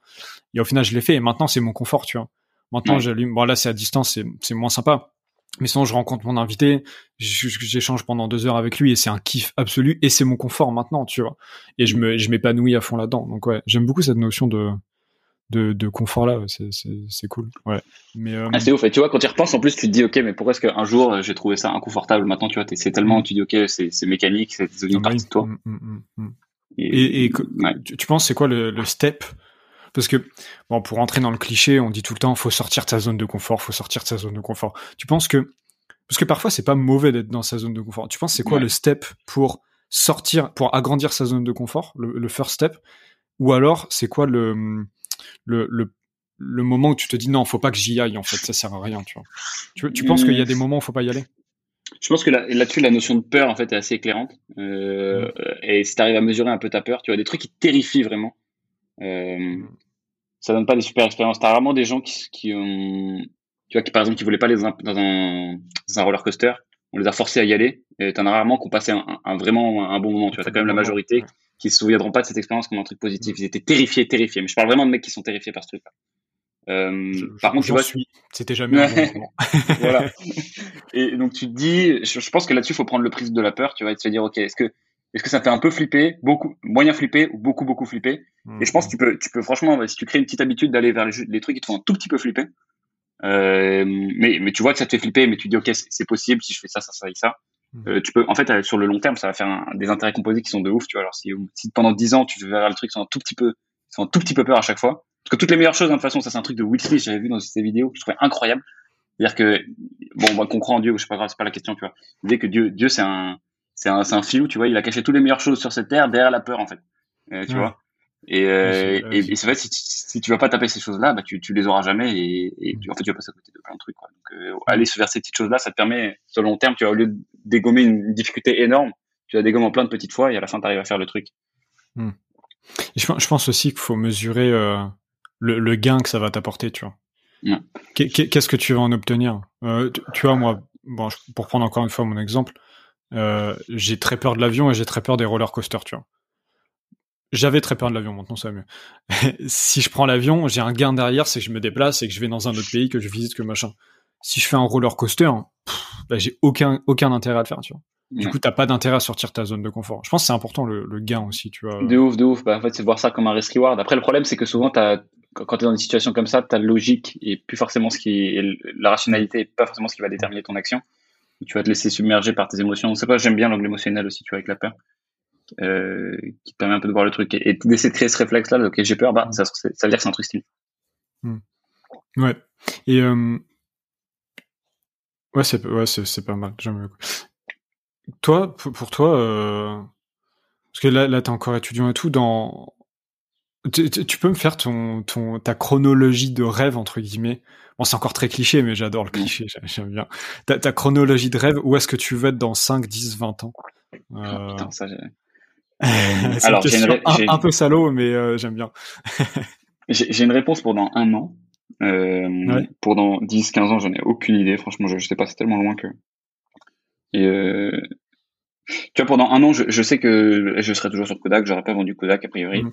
Et au final, je l'ai fait. Et maintenant, c'est mon confort, tu vois. Maintenant, j'allume. Bon, là, c'est à distance, c'est moins sympa. Mais sinon, je rencontre mon invité, j'échange pendant deux heures avec lui et c'est un kiff absolu et c'est mon confort maintenant, tu vois. Et je me, je m'épanouis à fond là-dedans. Donc ouais, j'aime beaucoup cette notion de, de, de confort là. C'est cool. Ouais. Mais euh, ah, c'est ouf. Et tu vois, quand tu y repenses, en plus, tu te dis, ok, mais pourquoi est-ce qu'un jour j'ai trouvé ça inconfortable? Maintenant, tu vois, c'est tellement, mm. tu dis, ok, c'est mécanique, c'est devenu une partie de toi. Mm, mm, et, et, tu, penses, c'est quoi le, le step parce que, bon, pour entrer dans le cliché, on dit tout le temps, faut sortir de sa zone de confort, faut sortir de sa zone de confort. Tu penses que, parce que parfois c'est pas mauvais d'être dans sa zone de confort. Tu penses c'est quoi le step pour sortir, pour agrandir sa zone de confort, le, first step, ou alors c'est quoi le, le, le, moment où tu te dis non, faut pas que j'y aille en fait, ça sert à rien, tu vois? Tu, tu penses qu'il y a des moments où faut pas y aller? Je pense que là-dessus, la notion de peur, en fait, est assez éclairante. Euh, et si tu arrives à mesurer un peu ta peur, tu vois, des trucs qui te terrifient vraiment, euh, mm. ça donne pas des super expériences. T'as rarement des gens qui, qui ont, tu vois, qui par exemple, qui voulaient pas aller dans un, dans un, dans un roller coaster. On les a forcés à y aller. Et t'en as rarement qui ont passé un, un, vraiment un bon moment. Tu vois, t'as quand même la majorité qui se souviendront pas de cette expérience comme un truc positif. Ils étaient terrifiés, terrifiés. Mais je parle vraiment de mecs qui sont terrifiés par ce truc-là. Euh, par contre, tu vois, c'était jamais un bon voilà. Et donc tu te dis, je, je pense que là-dessus, il faut prendre le prisme de la peur. Tu vas te dire, ok, est-ce que est-ce que ça fait un peu flipper, beaucoup, moyen flipper ou beaucoup, beaucoup flipper? Et je pense que tu peux, tu peux franchement, si tu crées une petite habitude d'aller vers les, les, trucs qui te font un tout petit peu flipper, euh, mais, mais tu vois que ça te fait flipper, mais tu dis, OK, c'est possible si je fais ça, ça, ça et ça. Hmm. Euh, tu peux, en fait, euh, sur le long terme, ça va faire un, des intérêts composés qui sont de ouf, tu vois. Alors, si, si pendant 10 ans, tu verras le truc sans un tout petit peu, sans un tout petit peu peur à chaque fois. Parce que toutes les meilleures choses, de toute façon, ça, c'est un truc de Will Smith, j'avais vu dans ces vidéos, que je trouvais incroyable. C'est-à-dire que, bon, on qu'on croit en Dieu, je sais pas grave, c'est pas la question, tu vois. L'idée que Dieu, Dieu, c'est un, c'est un, un filou, tu vois, il a caché toutes les meilleures choses sur cette terre derrière la peur, en fait. Euh, tu vois. Et, euh, et, c'est vrai, si, si tu vas pas taper ces choses-là, bah, tu, tu les auras jamais et, et tu, en fait, tu vas passer à côté de plein de trucs, quoi. Donc, euh, aller vers ces petites choses-là, ça te permet, sur le long terme, tu vas, au lieu de dégommer une difficulté énorme, tu vas dégommer en plein de petites fois et à la fin, tu arrives à faire le truc. Hmm. Je, je, pense aussi qu'il faut mesurer euh, le, le, gain que ça va t'apporter, tu vois. Qu'est-ce que tu vas en obtenir? Tu, tu, vois, moi, bon, pour prendre encore une fois mon exemple, euh, j'ai très peur de l'avion et j'ai très peur des roller coasters, tu vois. J'avais très peur de l'avion, maintenant ça va mieux. si je prends l'avion, j'ai un gain derrière, c'est que je me déplace et que je vais dans un autre pays, que je visite, que machin. Si je fais un roller coaster, bah, j'ai aucun aucun intérêt à le faire, tu vois. Du coup, t'as pas d'intérêt à sortir ta zone de confort. Je pense que c'est important le, gain aussi, tu vois. De ouf, de ouf. Bah, en fait, c'est voir ça comme un risk reward. Après, le problème, c'est que souvent, as, quand tu es dans une situation comme ça, ta logique et plus forcément ce qui est, la rationalité et pas forcément ce qui va déterminer ton action tu vas te laisser submerger par tes émotions. Pas, j'aime bien l'angle émotionnel aussi, tu vois, avec la peur, euh, qui te permet un peu de voir le truc et, d'essayer de créer ce réflexe-là. Ok, j'ai peur, bah, ça, veut dire que c'est un truc style. Hmm. Ouais. Et euh... ouais, c'est ouais, c'est pas mal. Toi, pour, toi, euh... parce que là, là, t'es encore étudiant et tout, dans tu, tu, peux me faire ton, ton, ta chronologie de rêve, entre guillemets Bon, c'est encore très cliché, mais j'adore le cliché, j'aime bien. Ta, ta, chronologie de rêve, où est-ce que tu veux être dans 5, 10, 20 ans? Euh... putain, ça, c'est Alors, une question un, peu salaud, mais euh, j'aime bien. j'ai une réponse pour dans un an. Euh, Pour dans 10, 15 ans, j'en ai aucune idée. Franchement, je, je sais pas, c'est tellement loin que. Et euh, tu vois, pendant un an, je, je, sais que je serai toujours sur Kodak. J'aurais pas vendu Kodak a priori. Mm.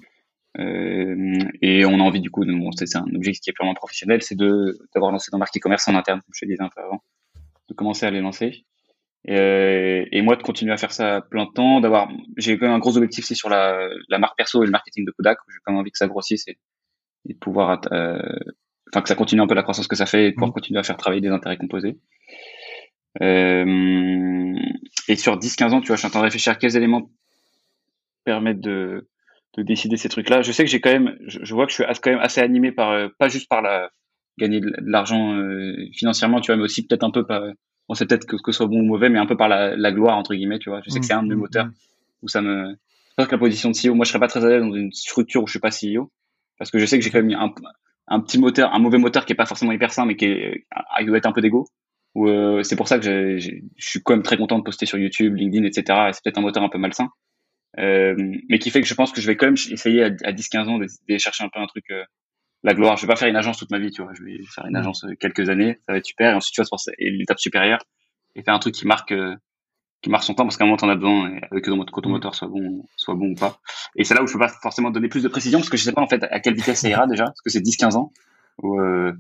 Euh, et on a envie du coup, de, bon, c'est un objectif qui est purement professionnel, c'est de d'avoir lancé dans le market commerce en interne, comme je te disais un peu avant, de commencer à les lancer. Et, euh, et moi de continuer à faire ça plein de temps, d'avoir, j'ai quand même un gros objectif, c'est sur la, la marque perso et le marketing de Kodak. J'ai quand même envie que ça grossisse et, et de pouvoir, euh, enfin que ça continue un peu la croissance que ça fait et de pouvoir mmh. continuer à faire travailler des intérêts composés. Euh, et sur 10-15 ans, tu vois, je suis en train de réfléchir à quels éléments permettent de de décider ces trucs-là. Je sais que j'ai quand même, je, vois que je suis quand même assez animé par, euh, pas juste par la gagner de, l'argent euh, financièrement, tu vois, mais aussi peut-être un peu par, on sait peut-être que, que ce soit bon ou mauvais, mais un peu par la, la gloire entre guillemets, tu vois. Je sais que c'est un de mes mmh, moteurs mmh. où ça me, je pense que la position de CEO, moi je serais pas très à l'aise dans une structure où je suis pas CEO, parce que je sais que j'ai quand même un, un petit moteur, un mauvais moteur qui est pas forcément hyper sain, mais qui est, qui doit être un peu d'ego. Euh, c'est pour ça que je suis quand même très content de poster sur YouTube, LinkedIn, etc. Et c'est peut-être un moteur un peu malsain. Euh, mais qui fait que je pense que je vais quand même essayer à, 10-15 ans d'aller chercher un peu un truc, euh, la gloire. Je vais pas faire une agence toute ma vie, tu vois. Je vais faire une mm. agence euh, quelques années, ça va être super. Et ensuite, tu vas se et l'étape supérieure, et faire un truc qui marque qui marque son temps parce qu'à un moment t'en as besoin avec que ton moteur soit bon soit bon ou pas. Et c'est là où je peux pas forcément donner plus de précision parce que je sais pas en fait à quelle vitesse ça ira déjà. Est-ce que c'est 10 15 ans? Ou, euh,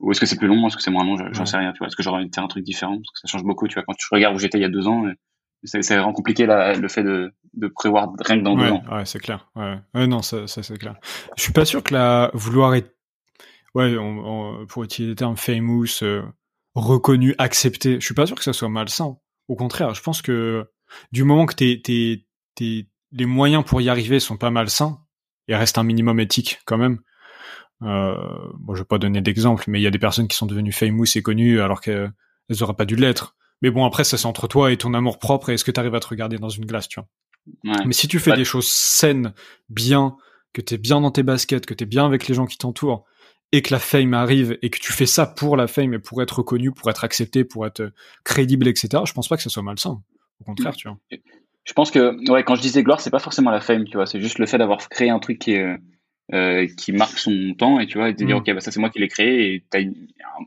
ou est-ce que c'est plus long? Est-ce que c'est moins long? J'en sais rien tu vois. Est-ce que j'aurais envie de faire un truc différent? Parce que ça change beaucoup tu vois. Quand tu regardes où j'étais il y a deux ans c'est vraiment compliqué là, le fait de, de prévoir rien que dans deux ans ouais c'est clair ouais. ouais non ça, ça c'est clair je suis pas sûr que la vouloir être ouais on, pour utiliser le terme famous euh, reconnu accepté je suis pas sûr que ça soit malsain au contraire, je pense que du moment que tes, tes, tes, les moyens pour y arriver sont pas malsains, et reste un minimum éthique quand même. Euh, bon, je vais pas donner d'exemple, mais il y a des personnes qui sont devenues famous et connues alors qu'elles auraient pas dû l'être. Mais bon, après, ça c'est entre toi et ton amour propre et est-ce que tu arrives à te regarder dans une glace, tu vois. Mais si tu fais des choses saines, bien, que t'es bien dans tes baskets, que t'es bien avec les gens qui t'entourent, et que la fame arrive et que tu fais ça pour la fame et pour être reconnu, pour être accepté, pour être crédible, etc. Je pense pas que ça soit malsain. Au contraire, tu vois. Je pense que, ouais, quand je disais gloire, c'est pas forcément la fame, tu vois. C'est juste le fait d'avoir créé un truc qui est, euh, qui marque son temps et tu vois, et de dire, mm. ok, bah ça c'est moi qui l'ai créé et t'as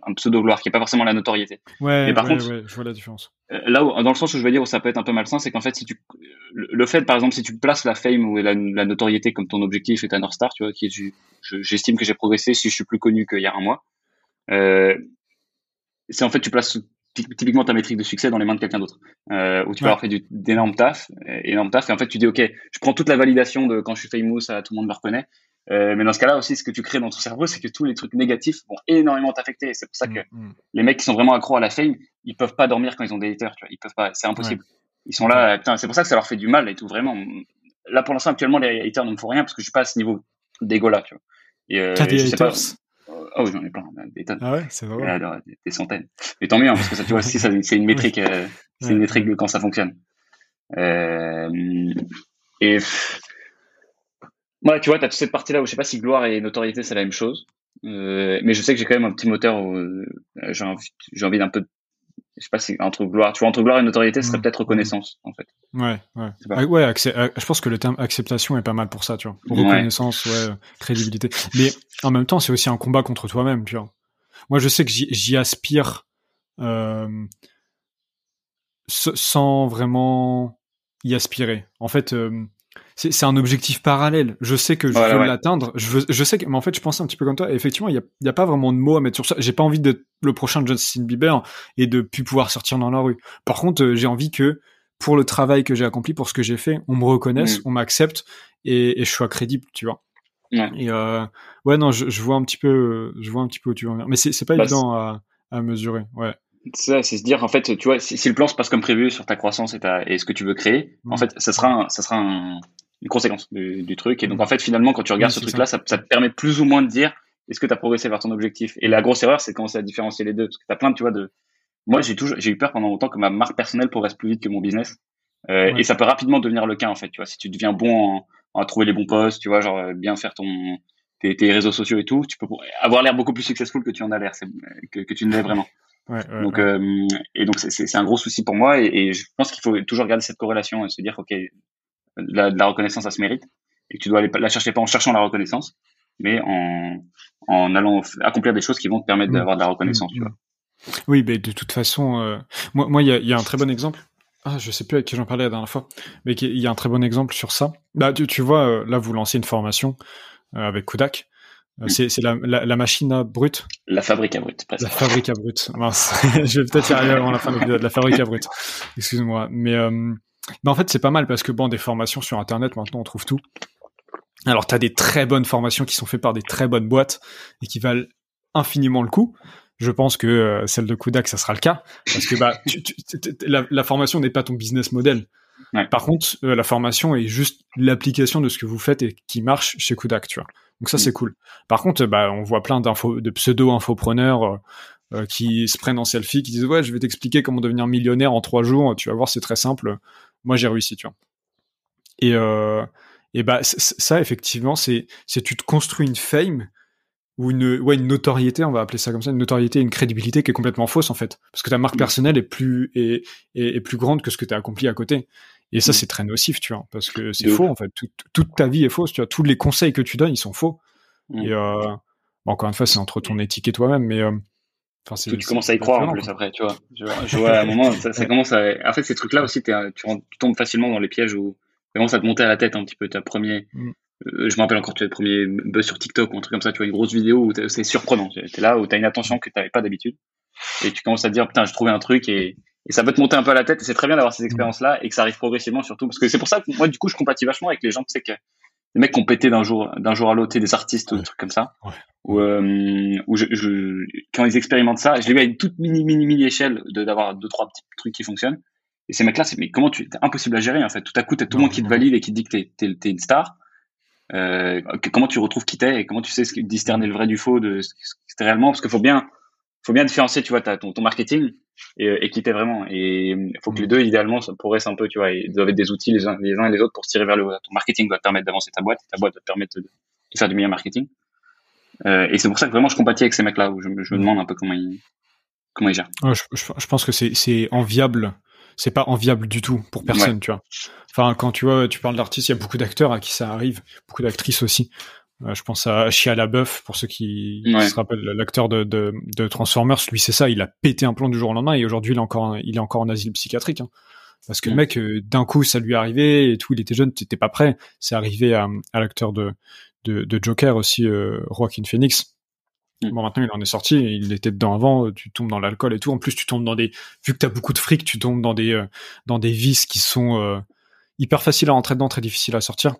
un, pseudo gloire qui est pas forcément la notoriété. Ouais, par contre, je vois la différence. Euh, là, où, dans le sens où je veux dire où ça peut être un peu malsain, c'est qu'en fait, si tu, le, fait, par exemple, si tu places la fame ou la, la notoriété comme ton objectif et ta North Star, tu vois, qui est, j'estime que j'ai progressé si je suis plus connu qu'il y a un mois, euh, c'est en fait, tu places typiquement ta métrique de succès dans les mains de quelqu'un d'autre, euh, où tu vas avoir fait d'énormes taf, énormes taf, et en fait, tu dis, ok, je prends toute la validation de quand je suis famous, ça, tout le monde me reconnaît, euh, mais dans ce cas-là aussi, ce que tu crées dans ton cerveau, c'est que tous les trucs négatifs vont énormément t'affecter. C'est pour ça que mm, mm. les mecs qui sont vraiment accros à la fame, ils peuvent pas dormir quand ils ont des haters. Tu vois, ils peuvent pas. C'est impossible. Ils sont là. Putain, c'est pour ça que ça leur fait du mal et tout. Vraiment. Là, pour l'instant, actuellement, les haters ne me font rien parce que je suis pas à ce niveau d'ego là. Tu vois. Et, euh, T'as des haters? Oh, j'en ai plein, des tonnes. Ah ouais, c'est vrai. des, centaines. Mais tant mieux, hein, parce que ça, tu vois, si c'est une métrique, euh, c'est une métrique de quand ça fonctionne. Euh, et Ouais, tu vois, tu as toute cette partie-là où je sais pas si gloire et notoriété, c'est la même chose. Euh, mais je sais que j'ai quand même un petit moteur où euh, j'ai envie, d'un peu, je sais pas si entre gloire, tu vois, entre gloire et notoriété, ce serait mmh. peut-être reconnaissance, en fait. Ouais, ouais. Ah, ouais, euh, je pense que le terme acceptation est pas mal pour ça, tu vois. Reconnaissance, ouais, crédibilité. Mais en même temps, c'est aussi un combat contre toi-même, tu vois. Moi, je sais que j'y aspire euh, sans vraiment y aspirer. En fait, c'est un objectif parallèle. Je sais que je veux l'atteindre. Je, veux, je sais que, mais en fait, je pensais un petit peu comme toi. Et effectivement, il y a, y a, pas vraiment de mots à mettre sur ça. J'ai pas envie d'être le prochain Justin Bieber et de plus pouvoir sortir dans la rue. Par contre, euh, j'ai envie que pour le travail que j'ai accompli, pour ce que j'ai fait, on me reconnaisse, mm. on m'accepte et, et, je sois crédible, tu vois. Ouais. Et euh, ouais, non, je, je, vois un petit peu, je vois un petit peu où tu veux en venir. Mais c'est pas bah, évident à, à mesurer. Ouais ça, c'est se dire en fait, tu vois, si, si, le plan se passe comme prévu sur ta croissance et, ta, et ce que tu veux créer, en mm. fait, ça sera, ça sera un, une conséquence du, du, truc. Et donc, en fait, finalement, quand tu regardes ce truc-là, ça. Ça, te permet plus ou moins de dire est-ce que tu as progressé vers ton objectif? Et la grosse erreur, c'est commencer à différencier les deux. Parce que tu as plein, tu vois, de. Moi, j'ai toujours, j'ai eu peur pendant longtemps que ma marque personnelle progresse plus vite que mon business. Euh, Et ça peut rapidement devenir le cas, en fait. Tu vois, si tu deviens bon en, en trouver les bons posts, tu vois, genre euh, bien faire ton tes, tes réseaux sociaux et tout, tu peux avoir l'air beaucoup plus successful que tu en as l'air, que, que tu ne l'es vraiment. Ouais, ouais, donc, euh, et donc c'est un gros souci pour moi et, et je pense qu'il faut toujours garder cette corrélation et se dire ok la, la reconnaissance, ça se mérite. Et tu dois aller la chercher pas en cherchant la reconnaissance, mais en, en allant accomplir des choses qui vont te permettre mm. d'avoir de la reconnaissance, tu vois. Oui, mais de toute façon, euh, moi, moi, il y a, y a, un très bon exemple. Ah, je sais plus avec qui j'en parlais la dernière fois, mais il y a un très bon exemple sur ça. Bah, tu, tu vois, euh, là, vous lancez une formation euh, avec Kudak. Mm. C'est la, la, la, machine à brut La fabrique à brut, presque. La fabrique à brut. Mince. je vais peut-être y arriver avant la fin de l'épisode. La fabrique à brut. Excuse-moi. Mais bah en fait, c'est pas mal parce que bon, des formations sur Internet, maintenant, on trouve tout. Alors, tu as des très bonnes formations qui sont faites par des très bonnes boîtes et qui valent infiniment le coup. Je pense que euh, celle de Kudak, ça sera le cas parce que bah, tu, tu, la, la, formation n'est pas ton business model. Ouais. Par contre, euh, la formation est juste l'application de ce que vous faites et qui marche chez Kudak, tu vois. Donc ça, mm. c'est cool. Par contre, bah, on voit plein d'infos, de pseudo-infopreneurs euh, euh, qui se prennent en selfie, qui disent ouais, je vais t'expliquer comment devenir millionnaire en trois jours. Tu vas voir, c'est très simple moi j'ai réussi, tu vois. Et, euh, et bah ça effectivement, c'est c'est tu te construis une fame ou une ouais une notoriété, on va appeler ça comme ça, une notoriété, une crédibilité qui est complètement fausse en fait, parce que ta marque personnelle est plus est, est, plus grande que ce que tu as accompli à côté. Et ça, c'est très nocif, tu vois, parce que c'est faux, en fait. toute ta vie est fausse, tu vois. Tous les conseils que tu donnes, ils sont faux. Et euh, encore une fois, c'est entre ton éthique et toi-même, mais euh, tu, commences à y croire en plus après, tu vois. Je, vois à un moment, ça, commence à. En fait, ces trucs-là aussi, tu, tu, tombes facilement dans les pièges où ça commence à te monter à la tête un petit peu. Ta premier, mm. euh, je me rappelle encore, tu as le premier buzz sur TikTok ou un truc comme ça, tu vois une grosse vidéo où c'est surprenant. Tu es là où tu as une attention que tu n'avais pas d'habitude et tu commences à te dire putain, j'ai trouvé un truc et, et ça peut te monter un peu à la tête et c'est très bien d'avoir ces mm. expériences-là et que ça arrive progressivement surtout parce que c'est pour ça que moi du coup je compatis vachement avec les gens, tu sais que les mecs qui ont pété d'un jour d'un jour à l'autre, des artistes ou des trucs comme ça. Ouais. Ou euh, je, je, quand ils expérimentent ça, je l'ai vu à une toute mini mini mini échelle de d'avoir deux trois petits trucs qui fonctionnent. Et ces mecs-là, c'est mais comment tu, c'est impossible à gérer en fait. Tout à coup, t'as tout le monde qui te valide et qui te dit que t'es t'es, t'es une star. Euh, comment tu retrouves qui t'es et comment tu sais ce, discerner le vrai du faux de ce que c'était réellement parce qu'il faut bien faut bien différencier, tu vois, ton, ton marketing et, et qui t'es vraiment. Et il faut que les mm. deux, idéalement, progressent un peu, tu vois. Ils doivent être des outils les uns, les uns et les autres pour se tirer vers le haut. Ton marketing doit te permettre d'avancer ta boîte, ta boîte doit te permettre de, faire du meilleur marketing. Euh, et c'est pour ça que vraiment je compatis avec ces mecs-là, où je, je, me demande un peu comment ils, comment ils gèrent. je, je, pense que c'est, c'est enviable. C'est pas enviable du tout pour personne, tu vois. Enfin, quand tu vois, tu parles d'artistes, il y a beaucoup d'acteurs à qui ça arrive, beaucoup d'actrices aussi. Euh, je pense à Shia LaBeouf, pour ceux qui, se rappellent, l'acteur de, de, de, Transformers. Lui, c'est ça, il a pété un plomb du jour au lendemain et aujourd'hui, il est encore, il est encore en asile psychiatrique. Hein. Parce que le mec, euh, d'un coup, ça lui est arrivé et tout, il était jeune, t'étais pas prêt. C'est arrivé à, à l'acteur de, de, de, Joker aussi, euh, Joaquin Phoenix. Mm. Bon, maintenant, il en est sorti, il était dedans avant, tu tombes dans l'alcool et tout. En plus, tu tombes dans des, vu que t'as beaucoup de fric, tu tombes dans des, dans des vices qui sont hyper faciles à rentrer dedans, très difficiles à sortir.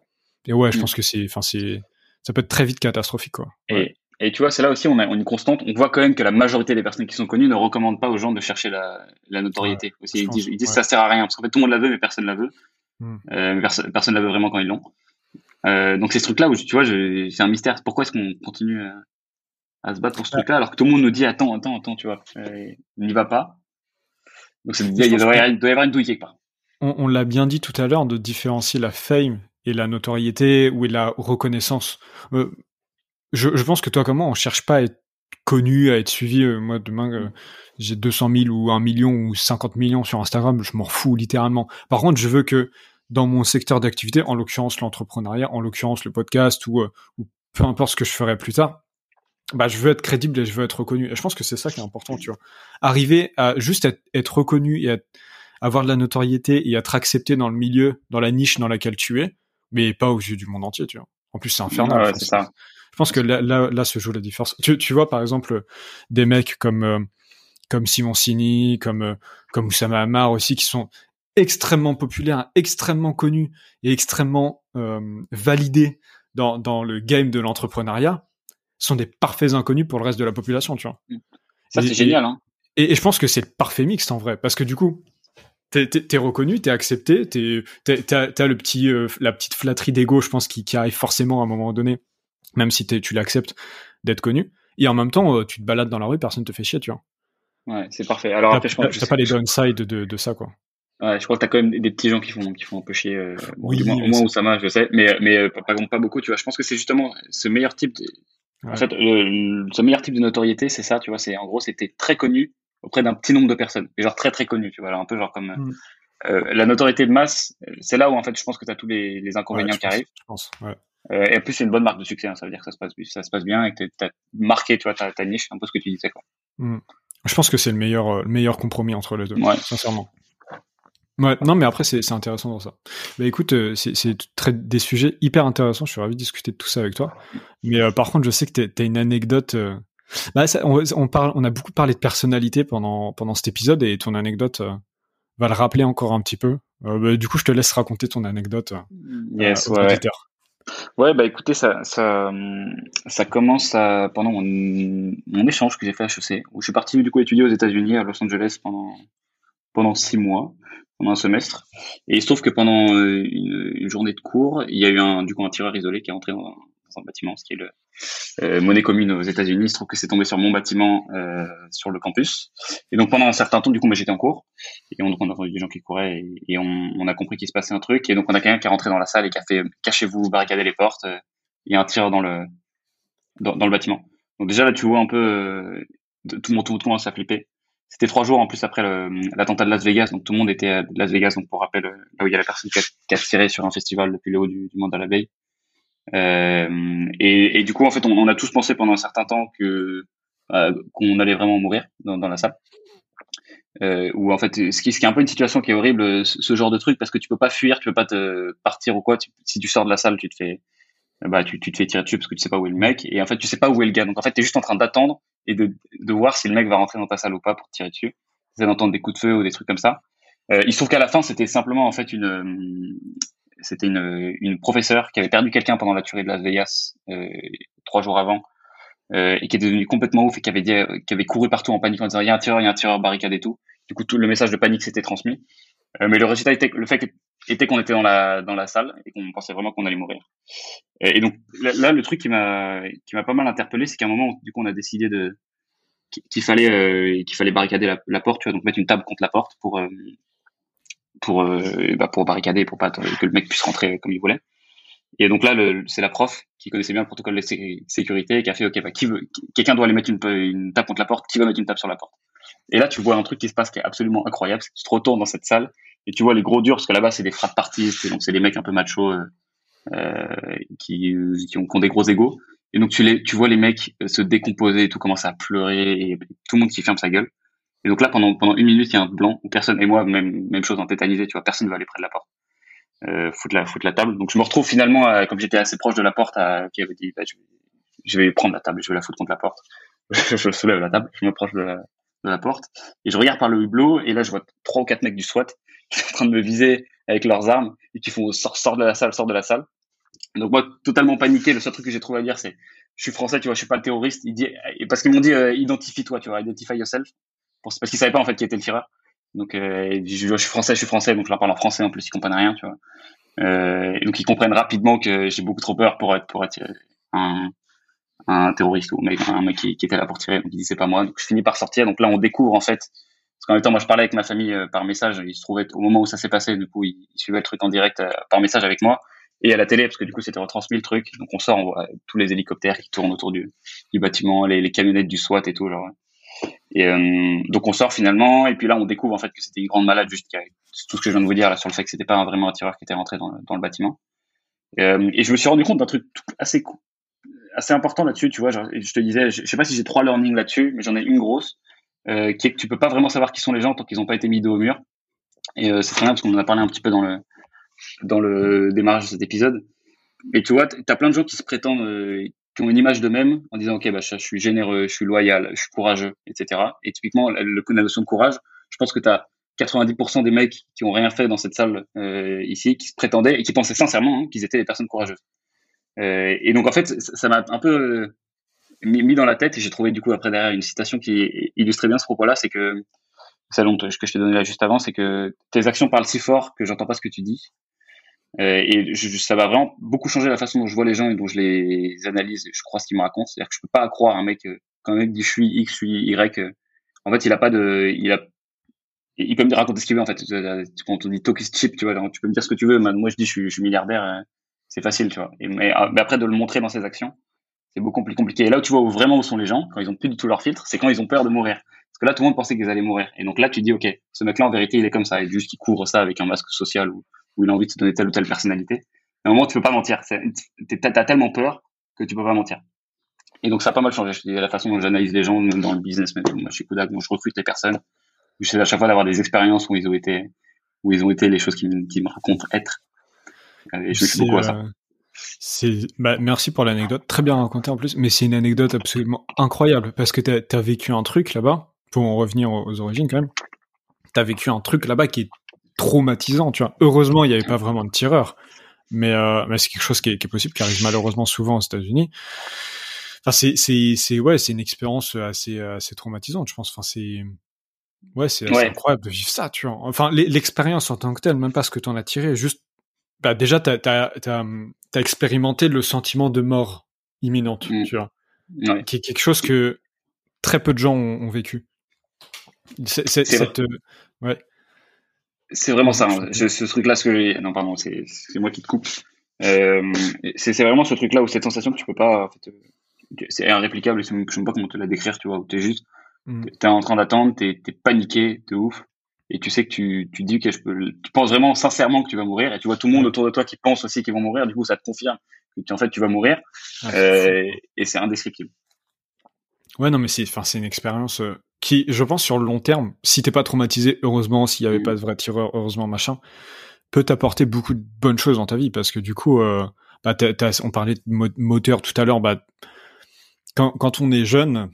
Et ouais, je mm. pense que c'est, enfin, c'est, ça peut être très vite catastrophique. Quoi. Et, et tu vois, c'est là aussi, on a une constante. On voit quand même que la majorité des personnes qui sont connues ne recommandent pas aux gens de chercher la, la notoriété. aussi, ils, disent, ils disent ça sert à rien parce qu'en fait tout le monde la veut, mais personne la veut. Hmm. Euh, personne, personne la veut vraiment quand ils l'ont. Euh, donc c'est ce truc-là où tu vois, c'est un mystère. Pourquoi est-ce qu'on continue à, à, se battre pour ce truc-là alors que tout le monde nous dit attends, attends, attends, tu vois, euh, n'y va pas. Donc il, doit y avoir une douille quelque part. On, on l'a bien dit tout à l'heure de différencier la fame et la notoriété ou la reconnaissance. Euh, je, je, pense que toi, comment on cherche pas à être connu, à être suivi. Euh, moi, demain, euh, j'ai 200 000 ou 1 million ou 50 millions sur Instagram, je m'en fous littéralement. Par contre, je veux que dans mon secteur d'activité, en l'occurrence l'entrepreneuriat, en l'occurrence le podcast ou, ou peu importe ce que je ferai plus tard, bah, je veux être crédible et je veux être reconnu. Et je pense que c'est ça qui est important, tu vois. Arriver à juste être, être reconnu et être, avoir de la notoriété et être accepté dans le milieu, dans la niche dans laquelle tu es, mais pas aux yeux du monde entier, tu vois. En plus, c'est infernal. Ouais, c'est ça. Je pense que là, là, là, se joue la différence. Tu, tu vois, par exemple, des mecs comme euh, comme Simon Sini, comme euh, comme Oussama Hamar aussi, qui sont extrêmement populaires, extrêmement connus et extrêmement euh, validés dans dans le game de l'entrepreneuriat, sont des parfaits inconnus pour le reste de la population, tu vois. Ça, c'est génial, hein. Et, et, je pense que c'est le parfait mixte en vrai, parce que du coup, t'es es, reconnu, t'es accepté, t'as le petit, euh, la petite flatterie d'ego, je pense, qui, qui, arrive forcément à un moment donné, même si tu l'acceptes d'être connu. Et en même temps, euh, tu te balades dans la rue, personne te fait chier, tu vois. Ouais, c'est parfait. Alors après, je pense t'as pas les downsides de, de ça, quoi. Ouais, je crois que t'as quand même des petits gens qui font qui font un peu chier. Euh, oui, au moins où ça marche, je sais, mais mais pas, pas beaucoup, tu vois. Je pense que c'est justement ce meilleur type. De... En fait, ce meilleur type de notoriété, c'est ça, tu vois. C'est en gros, c'était très connu, auprès d'un petit nombre de personnes, et genre très très connu, tu vois, alors un peu genre comme mm. euh, la notoriété de masse, c'est là où en fait je pense que tu as tous les, les inconvénients qui arrivent. Je pense, ouais. euh, et en plus c'est une bonne marque de succès, hein, ça veut dire que ça se passe, ça se passe bien et que tu as marqué, tu vois, ta, ta niche, un peu ce que tu disais quoi. Mm. Je pense que c'est le meilleur, euh, le meilleur compromis entre les deux, ouais. sincèrement. Ouais, non, mais après, c'est intéressant dans ça. Bah écoute, euh, c'est des sujets hyper intéressants. Je suis ravi de discuter de tout ça avec toi. Mais euh, par contre, je sais que tu as une anecdote bah, on, parle, on a beaucoup parlé de personnalité pendant, pendant cet épisode et ton anecdote euh, va le rappeler encore un petit peu. Euh, bah, du coup, je te laisse raconter ton anecdote. Euh, yes, ouais. Ouais, bah écoutez, ça, ça, ça commence à, pendant mon, mon échange que j'ai fait à HEC, où je suis parti du coup étudier aux États-Unis, à Los Angeles, pendant, pendant six mois, pendant un semestre. Et il se trouve que pendant une, une journée de cours, il y a eu un, du coup, un tireur isolé qui est entré dans, un bâtiment, ce qui est le euh, monnaie commune aux États-Unis. Il se trouve que c'est tombé sur mon bâtiment euh, sur le campus. Et donc pendant un certain temps, du coup, j'étais en cours et on, on a entendu des gens qui couraient et, on, a compris qu'il se passait un truc. Et donc on a quelqu'un qui est rentré dans la salle et qui a fait cachez-vous, barricadez les portes. Il y a un tir dans le dans, dans, le bâtiment. Donc déjà là, tu vois un peu euh, tout le monde tout, tout commence à flipper. C'était trois jours en plus après l'attentat de Las Vegas, donc tout le monde était à Las Vegas. Donc pour rappel, là où il y a la personne qui a, qui a tiré sur un festival depuis le haut du, du monde à la veille. Euh, et, du coup, en fait, on, a tous pensé pendant un certain temps que qu'on allait vraiment mourir dans, la salle. Euh, ou en fait, ce qui, est un peu une situation qui est horrible, ce, genre de truc, parce que tu peux pas fuir, tu peux pas te partir ou quoi. si tu sors de la salle, tu te fais, bah, tu, te fais tirer dessus parce que tu sais pas où est le mec, et en fait, tu sais pas où est le gars. Donc en fait, t'es juste en train d'attendre et de, de voir si le mec va rentrer dans ta salle ou pas pour tirer dessus. Tu d'entendre des coups de feu ou des trucs comme ça. Euh, il se trouve qu'à la fin, c'était simplement en fait une, c'était une, professeure qui avait perdu quelqu'un pendant la tuerie de Las Vegas euh, trois jours avant euh, et qui était devenu complètement ouf et qui avait avait couru partout en panique en disant il y a un tireur, il y a un tireur, barricade et tout. Du coup, tout le message de panique s'était transmis. Euh, mais le résultat était, le fait était qu'on était dans la dans la salle et qu'on pensait vraiment qu'on allait mourir. Et, donc là, le truc qui m'a qui m'a pas mal interpellé, c'est qu'à un moment, du coup, on a décidé de qu'il fallait euh, qu'il fallait barricader la, porte, tu vois, donc mettre une table contre la porte pour euh, pour euh, bah, pour barricader, pour pas que le mec puisse rentrer comme il voulait. Et donc là, c'est la prof qui connaissait bien le protocole de sécurité qui a fait OK, bah, qui veut, quelqu'un doit aller mettre une, une table contre la porte, qui va mettre une table sur la porte? Et là, tu vois un truc qui se passe qui est absolument incroyable, c'est tu te retournes dans cette salle et tu vois les gros durs, parce que là-bas, c'est des frappes parties, donc c'est des mecs un peu machos euh, euh qui, qui, ont, qui, ont, des gros égaux. Et donc tu, les, tu vois les mecs euh, se décomposer et tout, commencer à pleurer, et tout le monde qui ferme sa gueule. Et donc là, pendant, pendant une minute, il y a un blanc. Où personne, et moi, même, même chose en tétanisé, tu vois, personne ne va aller près de la porte. Euh, foutre la foutre la table. Donc je me retrouve finalement comme j'étais assez proche de la porte à, qui avait dit bah, je, je, vais, prendre la table je vais la foutre contre la porte. Je soulève la table je me proche de la, de la porte et je regarde par le hublot et là je vois trois ou quatre mecs du SWAT qui sont en train de me viser avec leurs armes et qui font sort, sort de la salle sort de la salle. Donc moi totalement paniqué le seul truc que j'ai trouvé à dire c'est je suis français tu vois je suis pas le terroriste. Il dit parce qu'ils m'ont dit euh, identifie-toi tu vois identify yourself parce qu'ils savaient pas en fait qui était le tireur donc euh, je, suis français, je suis français, donc je leur parle en français en plus, ils comprennent rien, tu vois. Euh, donc ils comprennent rapidement que j'ai beaucoup trop peur pour être pour être un, un terroriste ou un mec, qui, était là pour tirer. Donc ils disent c'est pas moi. Donc je finis par sortir. Donc là on découvre en fait. Parce qu'en même temps moi je parlais avec ma famille euh, par message. Ils se trouvaient au moment où ça s'est passé. Du coup ils, ils, suivaient le truc en direct euh, par message avec moi et à la télé parce que du coup c'était retransmis le truc. Donc on sort, on voit tous les hélicoptères qui tournent autour du, du bâtiment, les, les camionnettes du SWAT et tout genre. Euh, donc on sort finalement, et puis là on découvre en fait que c'était une grande malade, juste tout ce que je viens de vous dire là sur le fait que c'était pas vraiment un tireur qui était rentré dans le, bâtiment. Euh, et je me suis rendu compte d'un truc assez assez important là-dessus, tu vois. je te disais, je, sais pas si j'ai trois learnings là-dessus, mais j'en ai une grosse euh, qui est que tu peux pas vraiment savoir qui sont les gens tant qu'ils n'ont pas été mis dos au mur. Et c'est très bien parce qu'on en a parlé un petit peu dans le dans le démarrage de cet épisode. Et tu vois, tu as plein de gens qui se prétendent, qui ont une image d'eux-mêmes en disant ok bah je, suis généreux, je suis loyal, je suis courageux, etc. Et typiquement le, la notion de courage, je pense que tu as 90% des mecs qui ont rien fait dans cette salle euh, ici, qui se prétendaient et qui pensaient sincèrement hein, qu'ils étaient des personnes courageuses. Euh, et donc en fait ça m'a un peu euh, mis, dans la tête et j'ai trouvé du coup après derrière une citation qui illustrait bien ce propos-là, c'est que celle que je t'ai donné là juste avant, c'est que tes actions parlent si fort que j'entends pas ce que tu dis. Euh, et je, ça va vraiment beaucoup changer la façon dont je vois les gens et dont je les analyse. Je crois ce qu'ils me racontent. C'est-à-dire que je peux pas croire un mec euh, quand un mec dit je suis X, je suis Y. Euh, en fait, il a pas de, il a, il peut me raconter ce qu'il veut en fait. Quand on dit talk is cheap, tu vois, tu peux me dire ce que tu veux. Moi, je dis je suis, je suis milliardaire, c'est facile, tu vois. Et, mais, après de le montrer dans ses actions, c'est beaucoup plus compliqué. Et là où tu vois où vraiment où sont les gens, quand ils ont plus du tout leur filtre, c'est quand ils ont peur de mourir. Parce que là, tout le monde pensait qu'ils allaient mourir. Et donc là, tu dis, ok, ce mec-là, en vérité, il est comme ça. Et juste, il couvre ça avec un masque social ou, où il a envie de se donner telle ou telle personnalité. Mais au moment, tu peux pas mentir. T'as tellement peur que tu peux pas mentir. Et donc, ça a pas mal changé. Je la façon dont j'analyse les gens dans le business. Même moi, chez Kodak, moi, je recrute les personnes. J'essaie à chaque fois d'avoir des expériences où ils ont été, où ils ont été les choses qui me, qui me racontent être. Et je me beaucoup à ça. Euh, bah, merci pour l'anecdote. Très bien raconté en plus. Mais c'est une anecdote absolument incroyable parce que t'as as vécu un truc là-bas. Pour en revenir aux origines quand même. T'as vécu un truc là-bas qui est traumatisant, tu vois. Heureusement, il n'y avait pas vraiment de tireur, mais, euh, mais c'est quelque chose qui est, qui est, possible, qui arrive malheureusement souvent aux États-Unis. Enfin, c'est, c'est, c'est, ouais, c'est une expérience assez, assez traumatisante, je pense. Enfin, c'est, ouais, c'est incroyable de vivre ça, tu vois. Enfin, l'expérience en tant que telle, même pas ce que tu en as tiré, juste, bah, déjà, t'as, t'as, as expérimenté le sentiment de mort imminente, mm. tu vois. Qui est quelque chose que très peu de gens ont, vécu. C'est, cette, euh, ouais. C'est vraiment ça. Hein. ce truc-là, ce que non pardon, c'est moi qui te coupe. Euh, c'est vraiment ce truc-là où cette sensation que tu peux pas, en fait, euh, c'est irréplicable. Je ne sais pas comment te la décrire, tu vois. Où t'es juste, mm. t'es en train d'attendre, t'es es paniqué, t'es ouf, et tu sais que tu tu dis que je peux, tu penses vraiment sincèrement que tu vas mourir, et tu vois tout le monde autour de toi qui pense aussi qu'ils vont mourir. Du coup, ça te confirme que en fait tu vas mourir, euh, et c'est indescriptible. Ouais, non, mais c'est, enfin, c'est une expérience euh, qui, je pense, sur le long terme, si t'es pas traumatisé, heureusement, s'il y avait Mm. pas de vrai tireur, heureusement, machin, peut t'apporter beaucoup de bonnes choses dans ta vie parce que du coup, euh, bah, on parlait de mo- moteur tout à l'heure, bah, quand, quand on est jeune,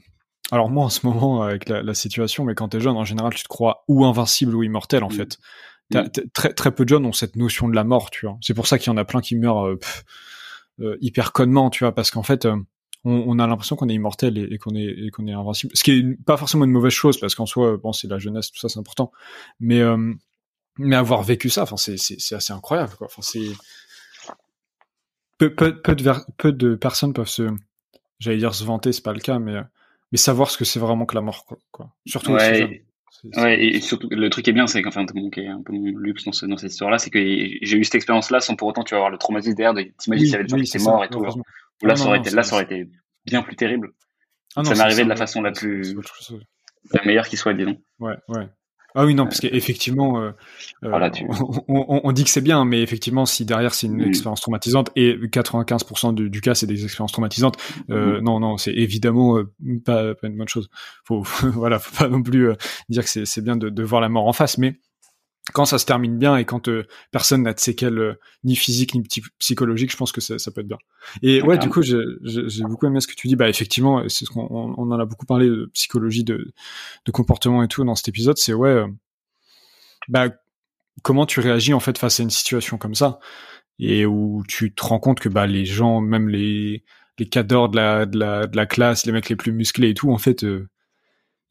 alors moi en ce moment avec la, la situation, mais quand t'es jeune, en général, tu te crois ou invincible ou immortel en Mm. fait. Mm. très, très peu de jeunes ont cette notion de la mort, tu vois. C'est pour ça qu'il y en a plein qui meurent euh, pff, euh, hyper connement, tu vois, parce qu'en fait, euh, on, on a l'impression qu'on est immortel et, et qu'on est, qu'on est invincible. Ce qui est pas forcément une mauvaise chose, parce qu'en soi, bon, c'est la jeunesse, tout ça, c'est important. Mais, euh, mais avoir vécu ça, enfin, c'est, assez incroyable, quoi. Enfin, c'est peu, peu, peu de, ver- peu de personnes peuvent se, j'allais dire se vanter, c'est pas le cas, mais, euh, mais savoir ce que c'est vraiment que la mort, quoi. quoi. Surtout. Ouais, ouais, et surtout, le truc qui est bien, c'est qu'enfin, mon, qui est un peu mon luxe dans, ce- dans cette histoire-là, c'est que j'ai eu cette expérience-là sans pour autant, tu vas avoir le traumatisme derrière, de- t'imagines s'il y avait des gens oui, qui étaient morts et tout. Là, Ah, ça aurait non, été, c'est- là, ça aurait été bien plus terrible. Ah non, ça m'est arrivé de la façon la plus-. La meilleure qui soit, disons. Ouais, ouais. Ah oui, non, parce qu'effectivement, euh, euh, Voilà, tu- on, on- on dit que c'est bien, mais effectivement, si derrière c'est une Mm. expérience traumatisante, et 95% du, du cas c'est des expériences traumatisantes, euh, non, non, c'est évidemment euh, pas, pas une bonne chose. Faut, voilà, faut pas non plus euh, dire que c'est c'est bien de, de voir la mort en face, mais quand ça se termine bien et quand euh, personne n'a de séquelles euh, ni physiques ni psy- psychologiques, je pense que ça, ça peut être bien. Et ouais, du coup, j'ai beaucoup aimé ce que tu dis. Bah, effectivement, c'est ce qu'on on, on en a beaucoup parlé de psychologie, de, de comportement et tout dans cet épisode. C'est ouais, euh, bah, comment tu réagis en fait face à une situation comme ça et où tu te rends compte que bah les gens, même les les cadors de la de la de la classe, les mecs les plus musclés et tout, en fait, il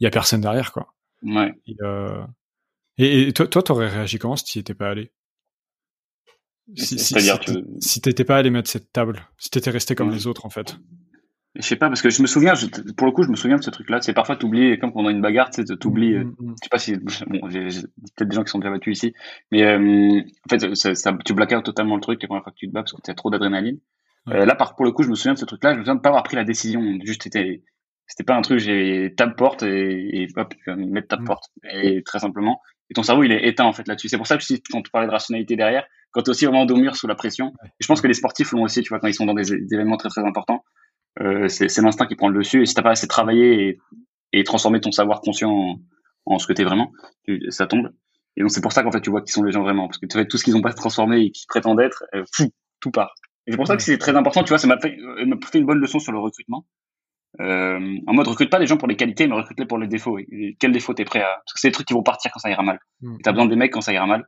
y a personne derrière quoi. Ouais. Et, et, et toi, toi, t'aurais réagi comment si tu étais pas allé? Si, si, C'est-à-dire, si, si t'étais pas allé mettre cette table, si t'étais resté comme les autres en fait? Je sais pas, parce que je me souviens, je- pour le coup, je me souviens de ce truc-là. C'est parfois t'oublies, comme pendant une bagarre, tu sais, t'oublies. euh, Mm, mm, mm. Je sais pas si, bon, j'ai peut-être des gens qui sont déjà battus ici, mais euh, en fait, ça, ça- tu blackout totalement le truc la première fois que tu te bats parce que tu as trop d'adrénaline. Ouais. Euh, là, par, pour le coup, je me souviens de ce truc-là. Je me souviens de pas avoir pris la décision. Juste, c'était, c'était pas un truc. J'ai tape porte et, et hop, mettre tape Mm. porte. Et très simplement. Et ton cerveau, il est éteint en fait là-dessus. C'est pour ça que si, quand tu parlais de rationalité derrière, quand t'es aussi vraiment dos mur sous la pression. Et je pense que les sportifs l'ont aussi. Tu vois, quand ils sont dans des, des événements très très importants, euh, c'est, l'instinct qui prend le dessus. Et si t'as pas assez travaillé et, et transformé ton savoir conscient en, en ce que t'es vraiment, tu- ça tombe. Et donc c'est pour ça qu'en fait tu vois qui sont les gens vraiment, parce que tu vois tout ce qu'ils ont pas transformé et qui prétendent être, euh, fou, tout part. Et c'est pour ça que c'est très important, tu vois, ça m'a fait, euh, m'a fait une bonne leçon sur le recrutement. Euh, en mode recrute pas les gens pour les qualités, mais recrute-les pour les défauts. Et, quels défauts t'es prêt à Parce que c'est des trucs qui vont partir quand ça ira mal. Mm. Et T'as besoin des mecs quand ça ira mal.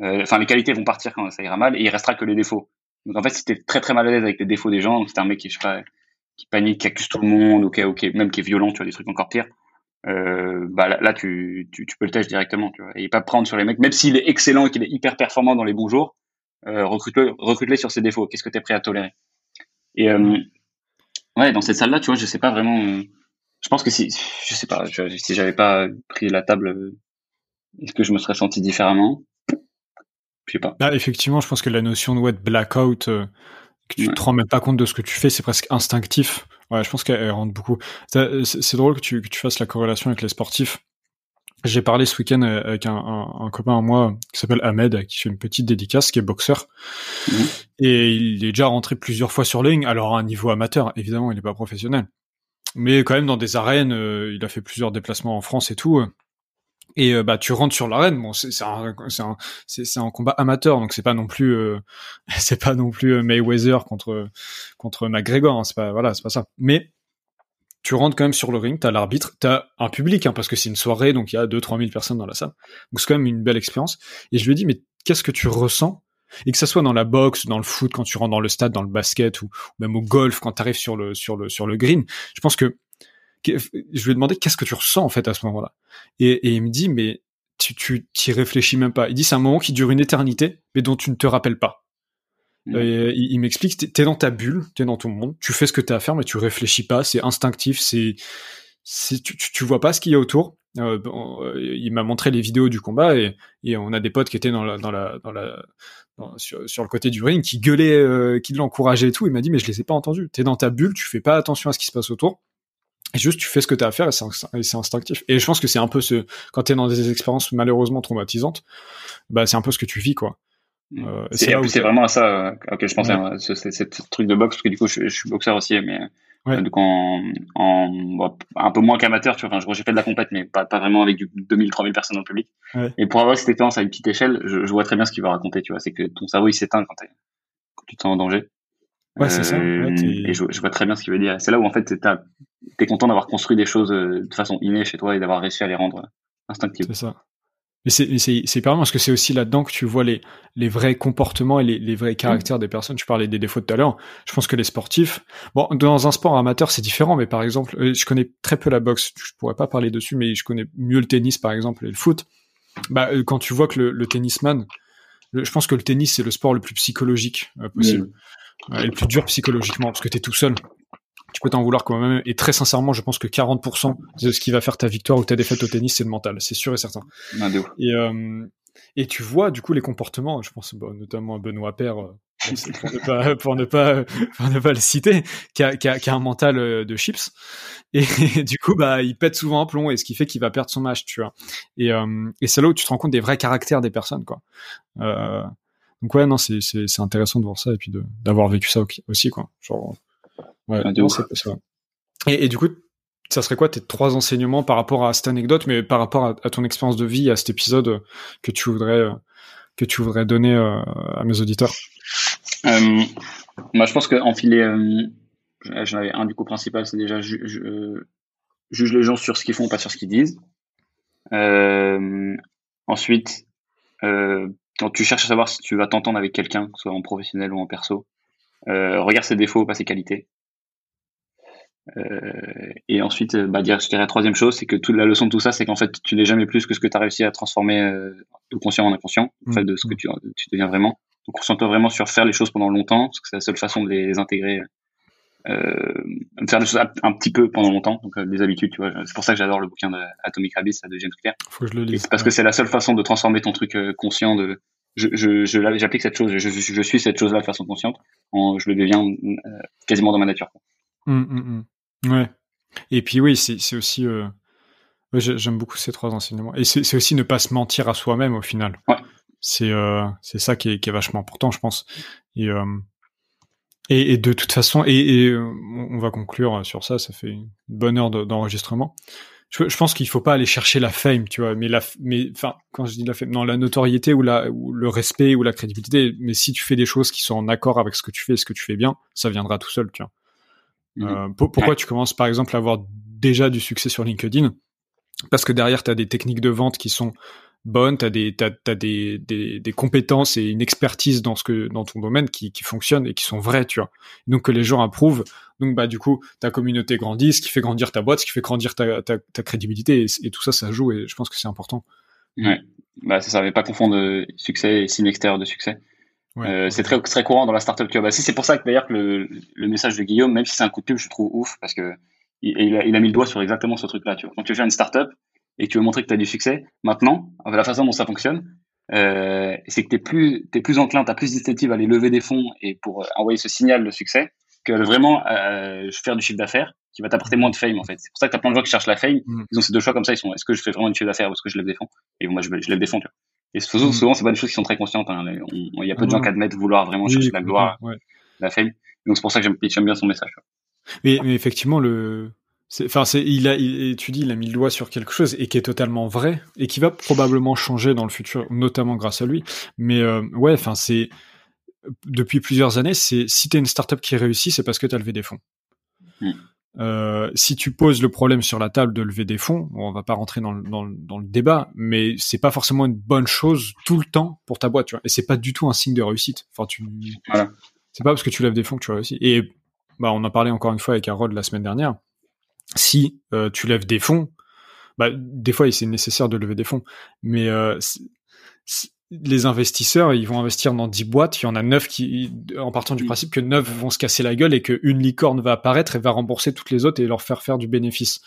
Euh, Enfin les qualités vont partir quand ça ira mal, et il restera que les défauts. Donc en fait si t'es très très mal à l'aise avec les défauts des gens, donc c'est un mec qui je sais pas, qui panique, qui accuse tout le monde, ou qui, ou qui- même qui est violent, tu vois des trucs encore pires. Euh, bah là, là, tu, tu, tu peux le tâche directement, tu vois, et pas prendre sur les mecs, même s'il est excellent et qu'il est hyper performant dans les bons jours, euh, recrute-le, recrute-le sur ses défauts. Qu'est-ce que t'es prêt à tolérer? Et euh, ouais, dans cette salle-là, tu vois, je sais pas vraiment. euh, je pense que si, je sais pas, je- si j'avais pas pris la table, euh, est-ce que je me serais senti différemment? Je sais pas. Là, effectivement, je pense que la notion de ouais, de blackout, euh, que tu Ouais. te rends même pas compte de ce que tu fais, c'est presque instinctif. Ouais, je pense qu'elle rentre beaucoup. C'est c'est drôle que tu, que tu fasses la corrélation avec les sportifs. J'ai parlé ce week-end euh, avec un, un, un copain à moi qui s'appelle Ahmed, qui fait une petite dédicace, qui est boxeur. Mhm. Et il est déjà rentré plusieurs fois sur ring, alors à un niveau amateur, évidemment, il n'est pas professionnel. Mais quand même, dans des arènes, euh, il a fait plusieurs déplacements en France et tout. euh. Et euh, bah, tu rentres sur l'arène, bon, c'est un, c'est un, un combat amateur, donc c'est pas non plus, euh, c'est pas non plus Mayweather contre contre McGregor, hein, c'est pas voilà, c'est pas ça. Mais tu rentres quand même sur le ring, t'as l'arbitre, t'as un public, hein, parce que c'est une soirée, donc il y a 2-3 000 personnes dans la salle. Donc c'est quand même une belle expérience. Et je lui ai dit, mais qu'est-ce que tu ressens? Et que ça soit dans la boxe, dans le foot, quand tu rentres dans le stade, dans le basket, ou, même au golf, quand tu arrives sur le, sur, le, sur le green, je pense que, je lui ai demandé qu'est-ce que tu ressens en fait à ce moment-là? Et, il me dit, mais tu tu t'y réfléchis même pas. Il dit, c'est un moment qui dure une éternité, mais dont tu ne te rappelles pas. Mhm. Et il, m'explique, t'es- dans ta bulle, t'es dans ton monde, tu fais ce que t'as à faire, mais tu réfléchis pas, c'est instinctif, c'est, tu, tu, vois pas ce qu'il y a autour. Euh, euh, il m'a montré les vidéos du combat et, on a des potes qui étaient dans la, dans la, dans la, sur, le côté du ring, qui gueulaient, euh, qui l'encourageaient et tout. Il m'a dit, mais je les ai pas entendus. T'es dans ta bulle, tu fais pas attention à ce qui se passe autour. Et juste, tu fais ce que t'as à faire et c'est instinctif. Et je pense que c'est un peu ce, quand t'es dans des expériences malheureusement traumatisantes, bah, c'est un peu ce que tu vis, quoi. Euh, c'est c'est là en où plus, c'est t'as- vraiment à ça euh, auquel je pensais, Ouais. hein, ce, ce- ce truc de boxe, parce que du coup, je, je suis boxeur aussi, mais donc en, en un peu moins qu'amateur, tu vois. Enfin, j'ai fait de la compète, mais pas, pas vraiment avec du 2000, 3000 personnes dans le public. Et pour avoir cette expérience à une petite échelle, je, je vois très bien ce qu'il va raconter, tu vois. C'est que ton cerveau, il s'éteint quand, quand, tu te sens en danger. Ouais, c'est ça. Euh, et je, je, vois très bien ce qu'il veut dire. C'est là où, en fait, t'es content d'avoir construit des choses euh, de façon innée chez toi et d'avoir réussi à les rendre instinctives. C'est ça. Mais c'est hyper parce que c'est aussi là-dedans que tu vois les, les vrais comportements et les, les vrais caractères des personnes. Tu parlais des défauts tout à l'heure. Je pense que les sportifs, bon, dans un sport amateur, c'est différent, mais par exemple, euh, je connais très peu la boxe. Je pourrais pas parler dessus, mais je connais mieux le tennis, par exemple, et le foot. Bah, euh, quand tu vois que le, le tennisman, je pense que le tennis, c'est le sport le plus psychologique euh, possible. et le plus dur psychologiquement, parce que tu es tout seul tu peux t'en vouloir quand même. Et très sincèrement, je pense que 40% de ce qui va faire ta victoire ou ta défaite au tennis, c'est le mental. C'est sûr et certain. et, euh, et tu vois, du coup, les comportements, je pense bah, notamment à Benoît Père, euh, pour, ne pas, pour, ne pas, pour ne pas le citer, qui a, qui a, qui a un mental euh, de chips. Et, du coup, bah, il pète souvent un plomb, et ce qui fait qu'il va perdre son match, tu vois. Et, euh, et c'est là où tu te rends compte des vrais caractères des personnes, quoi. Euh, donc ouais, non, c'est, intéressant de voir ça et puis d'avoir vécu ça aussi, quoi. Genre, Ouais, Et, et, du coup, ça serait quoi tes trois enseignements par rapport à cette anecdote, mais par rapport à, ton expérience de vie, à cet épisode que tu voudrais que tu voudrais donner euh, à mes auditeurs? Euh, bah, Je pense qu'enfiler, euh, j'en avais un du coup principal, c'est déjà ju euh, juge les gens sur ce qu'ils font, pas sur ce qu'ils disent. Euh, ensuite, quand tu cherches à savoir si tu vas t'entendre avec quelqu'un, que ce soit en professionnel ou en perso, regarde ses défauts, pas ses qualités. Euh, et ensuite, euh, bah, dire, je dirais la troisième chose, c'est que toute la leçon de tout ça, c'est qu'en fait, tu n'es jamais plus que ce que tu as réussi à transformer euh, de conscient en inconscient, en fait, de ce que tu, tu deviens vraiment. Donc, concentre-toi vraiment sur faire les choses pendant longtemps, parce que c'est la seule façon de les intégrer, euh, faire des choses un, petit peu pendant longtemps, donc des habitudes, tu vois. C'est pour ça que j'adore le bouquin de Atomic Habits de James Clear. Faut que je le lise. Parce que c'est la seule façon de transformer ton truc conscient de, je, je, je j'applique cette chose, je, je, suis cette chose-là de façon consciente, en, je le deviens quasiment dans ma nature. Quoi. Ouais. Et puis oui, c'est aussi. Euh... J'aime beaucoup ces trois enseignements. Et c'est aussi ne pas se mentir à soi-même au final. Ouais. C'est euh, ça qui est, qui est, vachement important, je pense. Et, euh, et, et, de toute façon, et, et, on va conclure sur ça. Ça fait une bonne heure d'enregistrement. je, je, pense qu'il faut pas aller chercher la fame, tu vois. Mais la, mais enfin, quand je dis la fame, non, la notoriété ou la, ou le respect ou la crédibilité. Mais si tu fais des choses qui sont en accord avec ce que tu fais et ce que tu fais bien, ça viendra tout seul, tu vois. Mhm. Euh, pourquoi tu commences par exemple à avoir déjà du succès sur LinkedIn? Parce que derrière, tu as des techniques de vente qui sont bonnes, tu as, des, t'as, des, des, des, compétences et une expertise dans, ce que, dans ton domaine qui, qui fonctionnent et qui sont vraies, tu vois. Donc que les gens approuvent. Donc bah du coup, ta communauté grandit, ce qui fait grandir ta boîte, ce qui fait grandir ta, ta, ta crédibilité et, tout ça, ça joue et je pense que c'est important. Ouais, bah ça, avait pas confondre succès et signe extérieur de succès. Euh, c'est très, très courant dans la startup. Tu vois, bah, c'est pour ça que d'ailleurs que le, le, message de Guillaume, même si c'est un coup de pub, je trouve ouf parce que il, a, il a mis le doigt sur exactement ce truc-là. Tu vois, quand tu fais une startup et que tu veux montrer que tu as du succès, maintenant, la façon dont ça fonctionne, euh, c'est que tu es plus, es plus enclin, tu as plus d'initiative à aller lever des fonds et pour euh, envoyer ce signal de succès que vraiment euh, faire du chiffre d'affaires qui va t'apporter moins de fame en fait. C'est pour ça que tu as plein de gens qui cherchent la fame. Mm. Ils ont ces deux choix comme ça. Ils sont est-ce que je fais vraiment du chiffre d'affaires ou est-ce que je lève des fonds? Et moi, je, je lève des fonds. Tu vois. Et souvent, mm. souvent c'est pas des choses qui sont très conscientes. Hein. Il y a peu de gens qui admettent vouloir vraiment chercher la gloire, la fame. Donc c'est pour ça que j'aime bien son message. Mais, mais effectivement, le, enfin, c'est, il a, il, tu dis, il a mis le doigt sur quelque chose et qui est totalement vrai et qui va probablement changer dans le futur, notamment grâce à lui. Mais euh, ouais, enfin, c'est depuis plusieurs années, c'est si t'es une startup qui réussit, c'est parce que t'as levé des fonds. Mm. Euh, si tu poses le problème sur la table de lever des fonds, on va pas rentrer dans le, dans, dans le débat, mais c'est pas forcément une bonne chose tout le temps pour ta boîte, tu vois. Et c'est pas du tout un signe de réussite. Enfin, tu, voilà. c'est pas parce que tu lèves des fonds que tu réussis. Et bah, on en parlait encore une fois avec Harold la semaine dernière. Si euh, tu lèves des fonds, bah, des fois, c'est nécessaire de lever des fonds, mais euh, les investisseurs, ils vont investir dans 10 boîtes, il y en a 9 qui, en partant du principe que 9 vont se casser la gueule et qu'une licorne va apparaître et va rembourser toutes les autres et leur faire faire du bénéfice.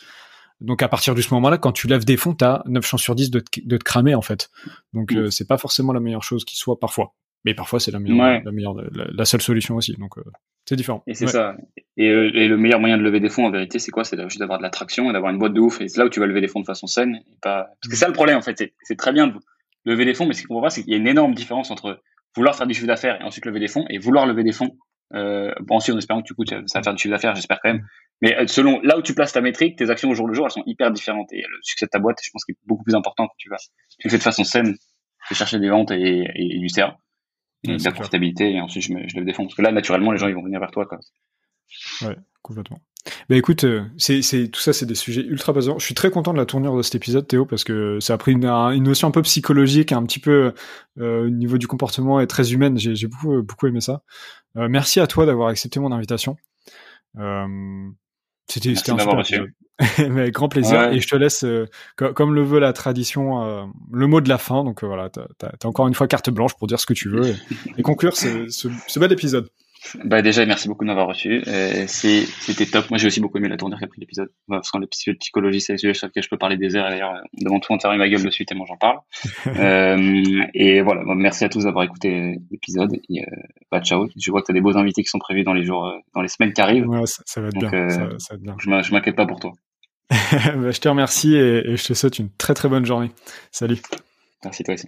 Donc à partir de ce moment-là, quand tu lèves des fonds, t'as 9 chances sur 10 de te, de te cramer en fait. Donc euh, c'est pas forcément la meilleure chose qui soit parfois. Mais parfois c'est la meilleure, la, meilleure la, seule solution aussi. Donc euh, c'est différent. Et c'est ça. Et, et, le meilleur moyen de lever des fonds en vérité, c'est quoi? C'est juste d'avoir de l'attraction et d'avoir une boîte de ouf. Et c'est là où tu vas lever des fonds de façon saine. Et pas... Parce que c'est ça le problème en fait. C'est très bien de lever des fonds, mais ce qu'on voit pas, c'est qu'il y a une énorme différence entre vouloir faire du chiffre d'affaires et ensuite lever des fonds et vouloir lever des fonds Euh, bon, ensuite, en espérant que tu coûtes, ça va faire du chiffre d'affaires, j'espère quand même. Mais euh, selon là où tu places ta métrique, tes actions au jour le jour, elles sont hyper différentes. Et le succès de ta boîte, je pense qu'il est beaucoup plus important quand tu vas, tu le fais de façon saine, tu chercher des ventes et, et, du CA, et de la profitabilité, et ensuite je, me, je le défends. Parce que là, naturellement, les gens, ils vont venir vers toi, quoi. Ouais, complètement. Bah écoute, euh, c'est, c'est tout ça, c'est des sujets ultra basants. Je suis très content de la tournure de cet épisode, Théo, parce que ça a pris une, une notion un peu psychologique, un petit peu euh, au niveau du comportement et très humaine. J'ai, j'ai beaucoup, beaucoup aimé ça. Euh, merci à toi d'avoir accepté mon invitation. Euh, c'était, c'était un super épisode. Mais avec grand plaisir. Et je te laisse, euh, comme le veut la tradition, euh, le mot de la fin. Donc voilà, t'as, t'as, encore une fois carte blanche pour dire ce que tu veux et, et conclure ce, ce, ce bel épisode. Bah déjà, merci beaucoup de m'avoir reçu. Euh, c'était top. Moi, j'ai aussi beaucoup aimé la tournure qu'a pris l'épisode. Parce que le psychologie, c'est le sujet sur lequel je peux parler des heures. D'ailleurs, devant tout, on termine ma gueule dessus tellement j'en parle. euh, et voilà, merci à tous d'avoir écouté l'épisode. Euh, bah, ciao. Je vois que tu as des beaux invités qui sont prévus dans les jours, euh, dans les semaines qui arrivent. Ouais, ça, ça va être bien. Euh, ça, ça, va être bien. Je m'inquiète pas pour toi. bah, je te remercie et, et je te souhaite une très très bonne journée. Salut. Merci toi aussi.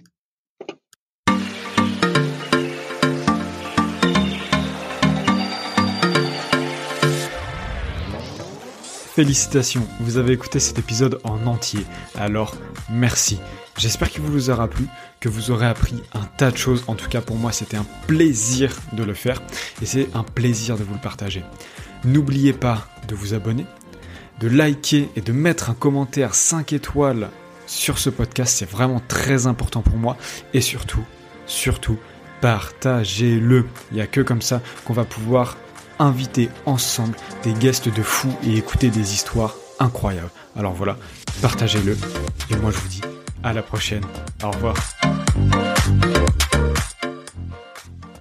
Félicitations, vous avez écouté cet épisode en entier, alors merci. J'espère qu'il vous aura plu, que vous aurez appris un tas de choses. En tout cas, pour moi, c'était un plaisir de le faire et c'est un plaisir de vous le partager. N'oubliez pas de vous abonner, de liker et de mettre un commentaire 5 étoiles sur ce podcast. C'est vraiment très important pour moi. Et surtout, surtout, partagez-le. Il n'y a que comme ça qu'on va pouvoir inviter ensemble des guests de fous et écouter des histoires incroyables. Alors voilà, partagez-le. Et moi je vous dis à la prochaine. Au revoir.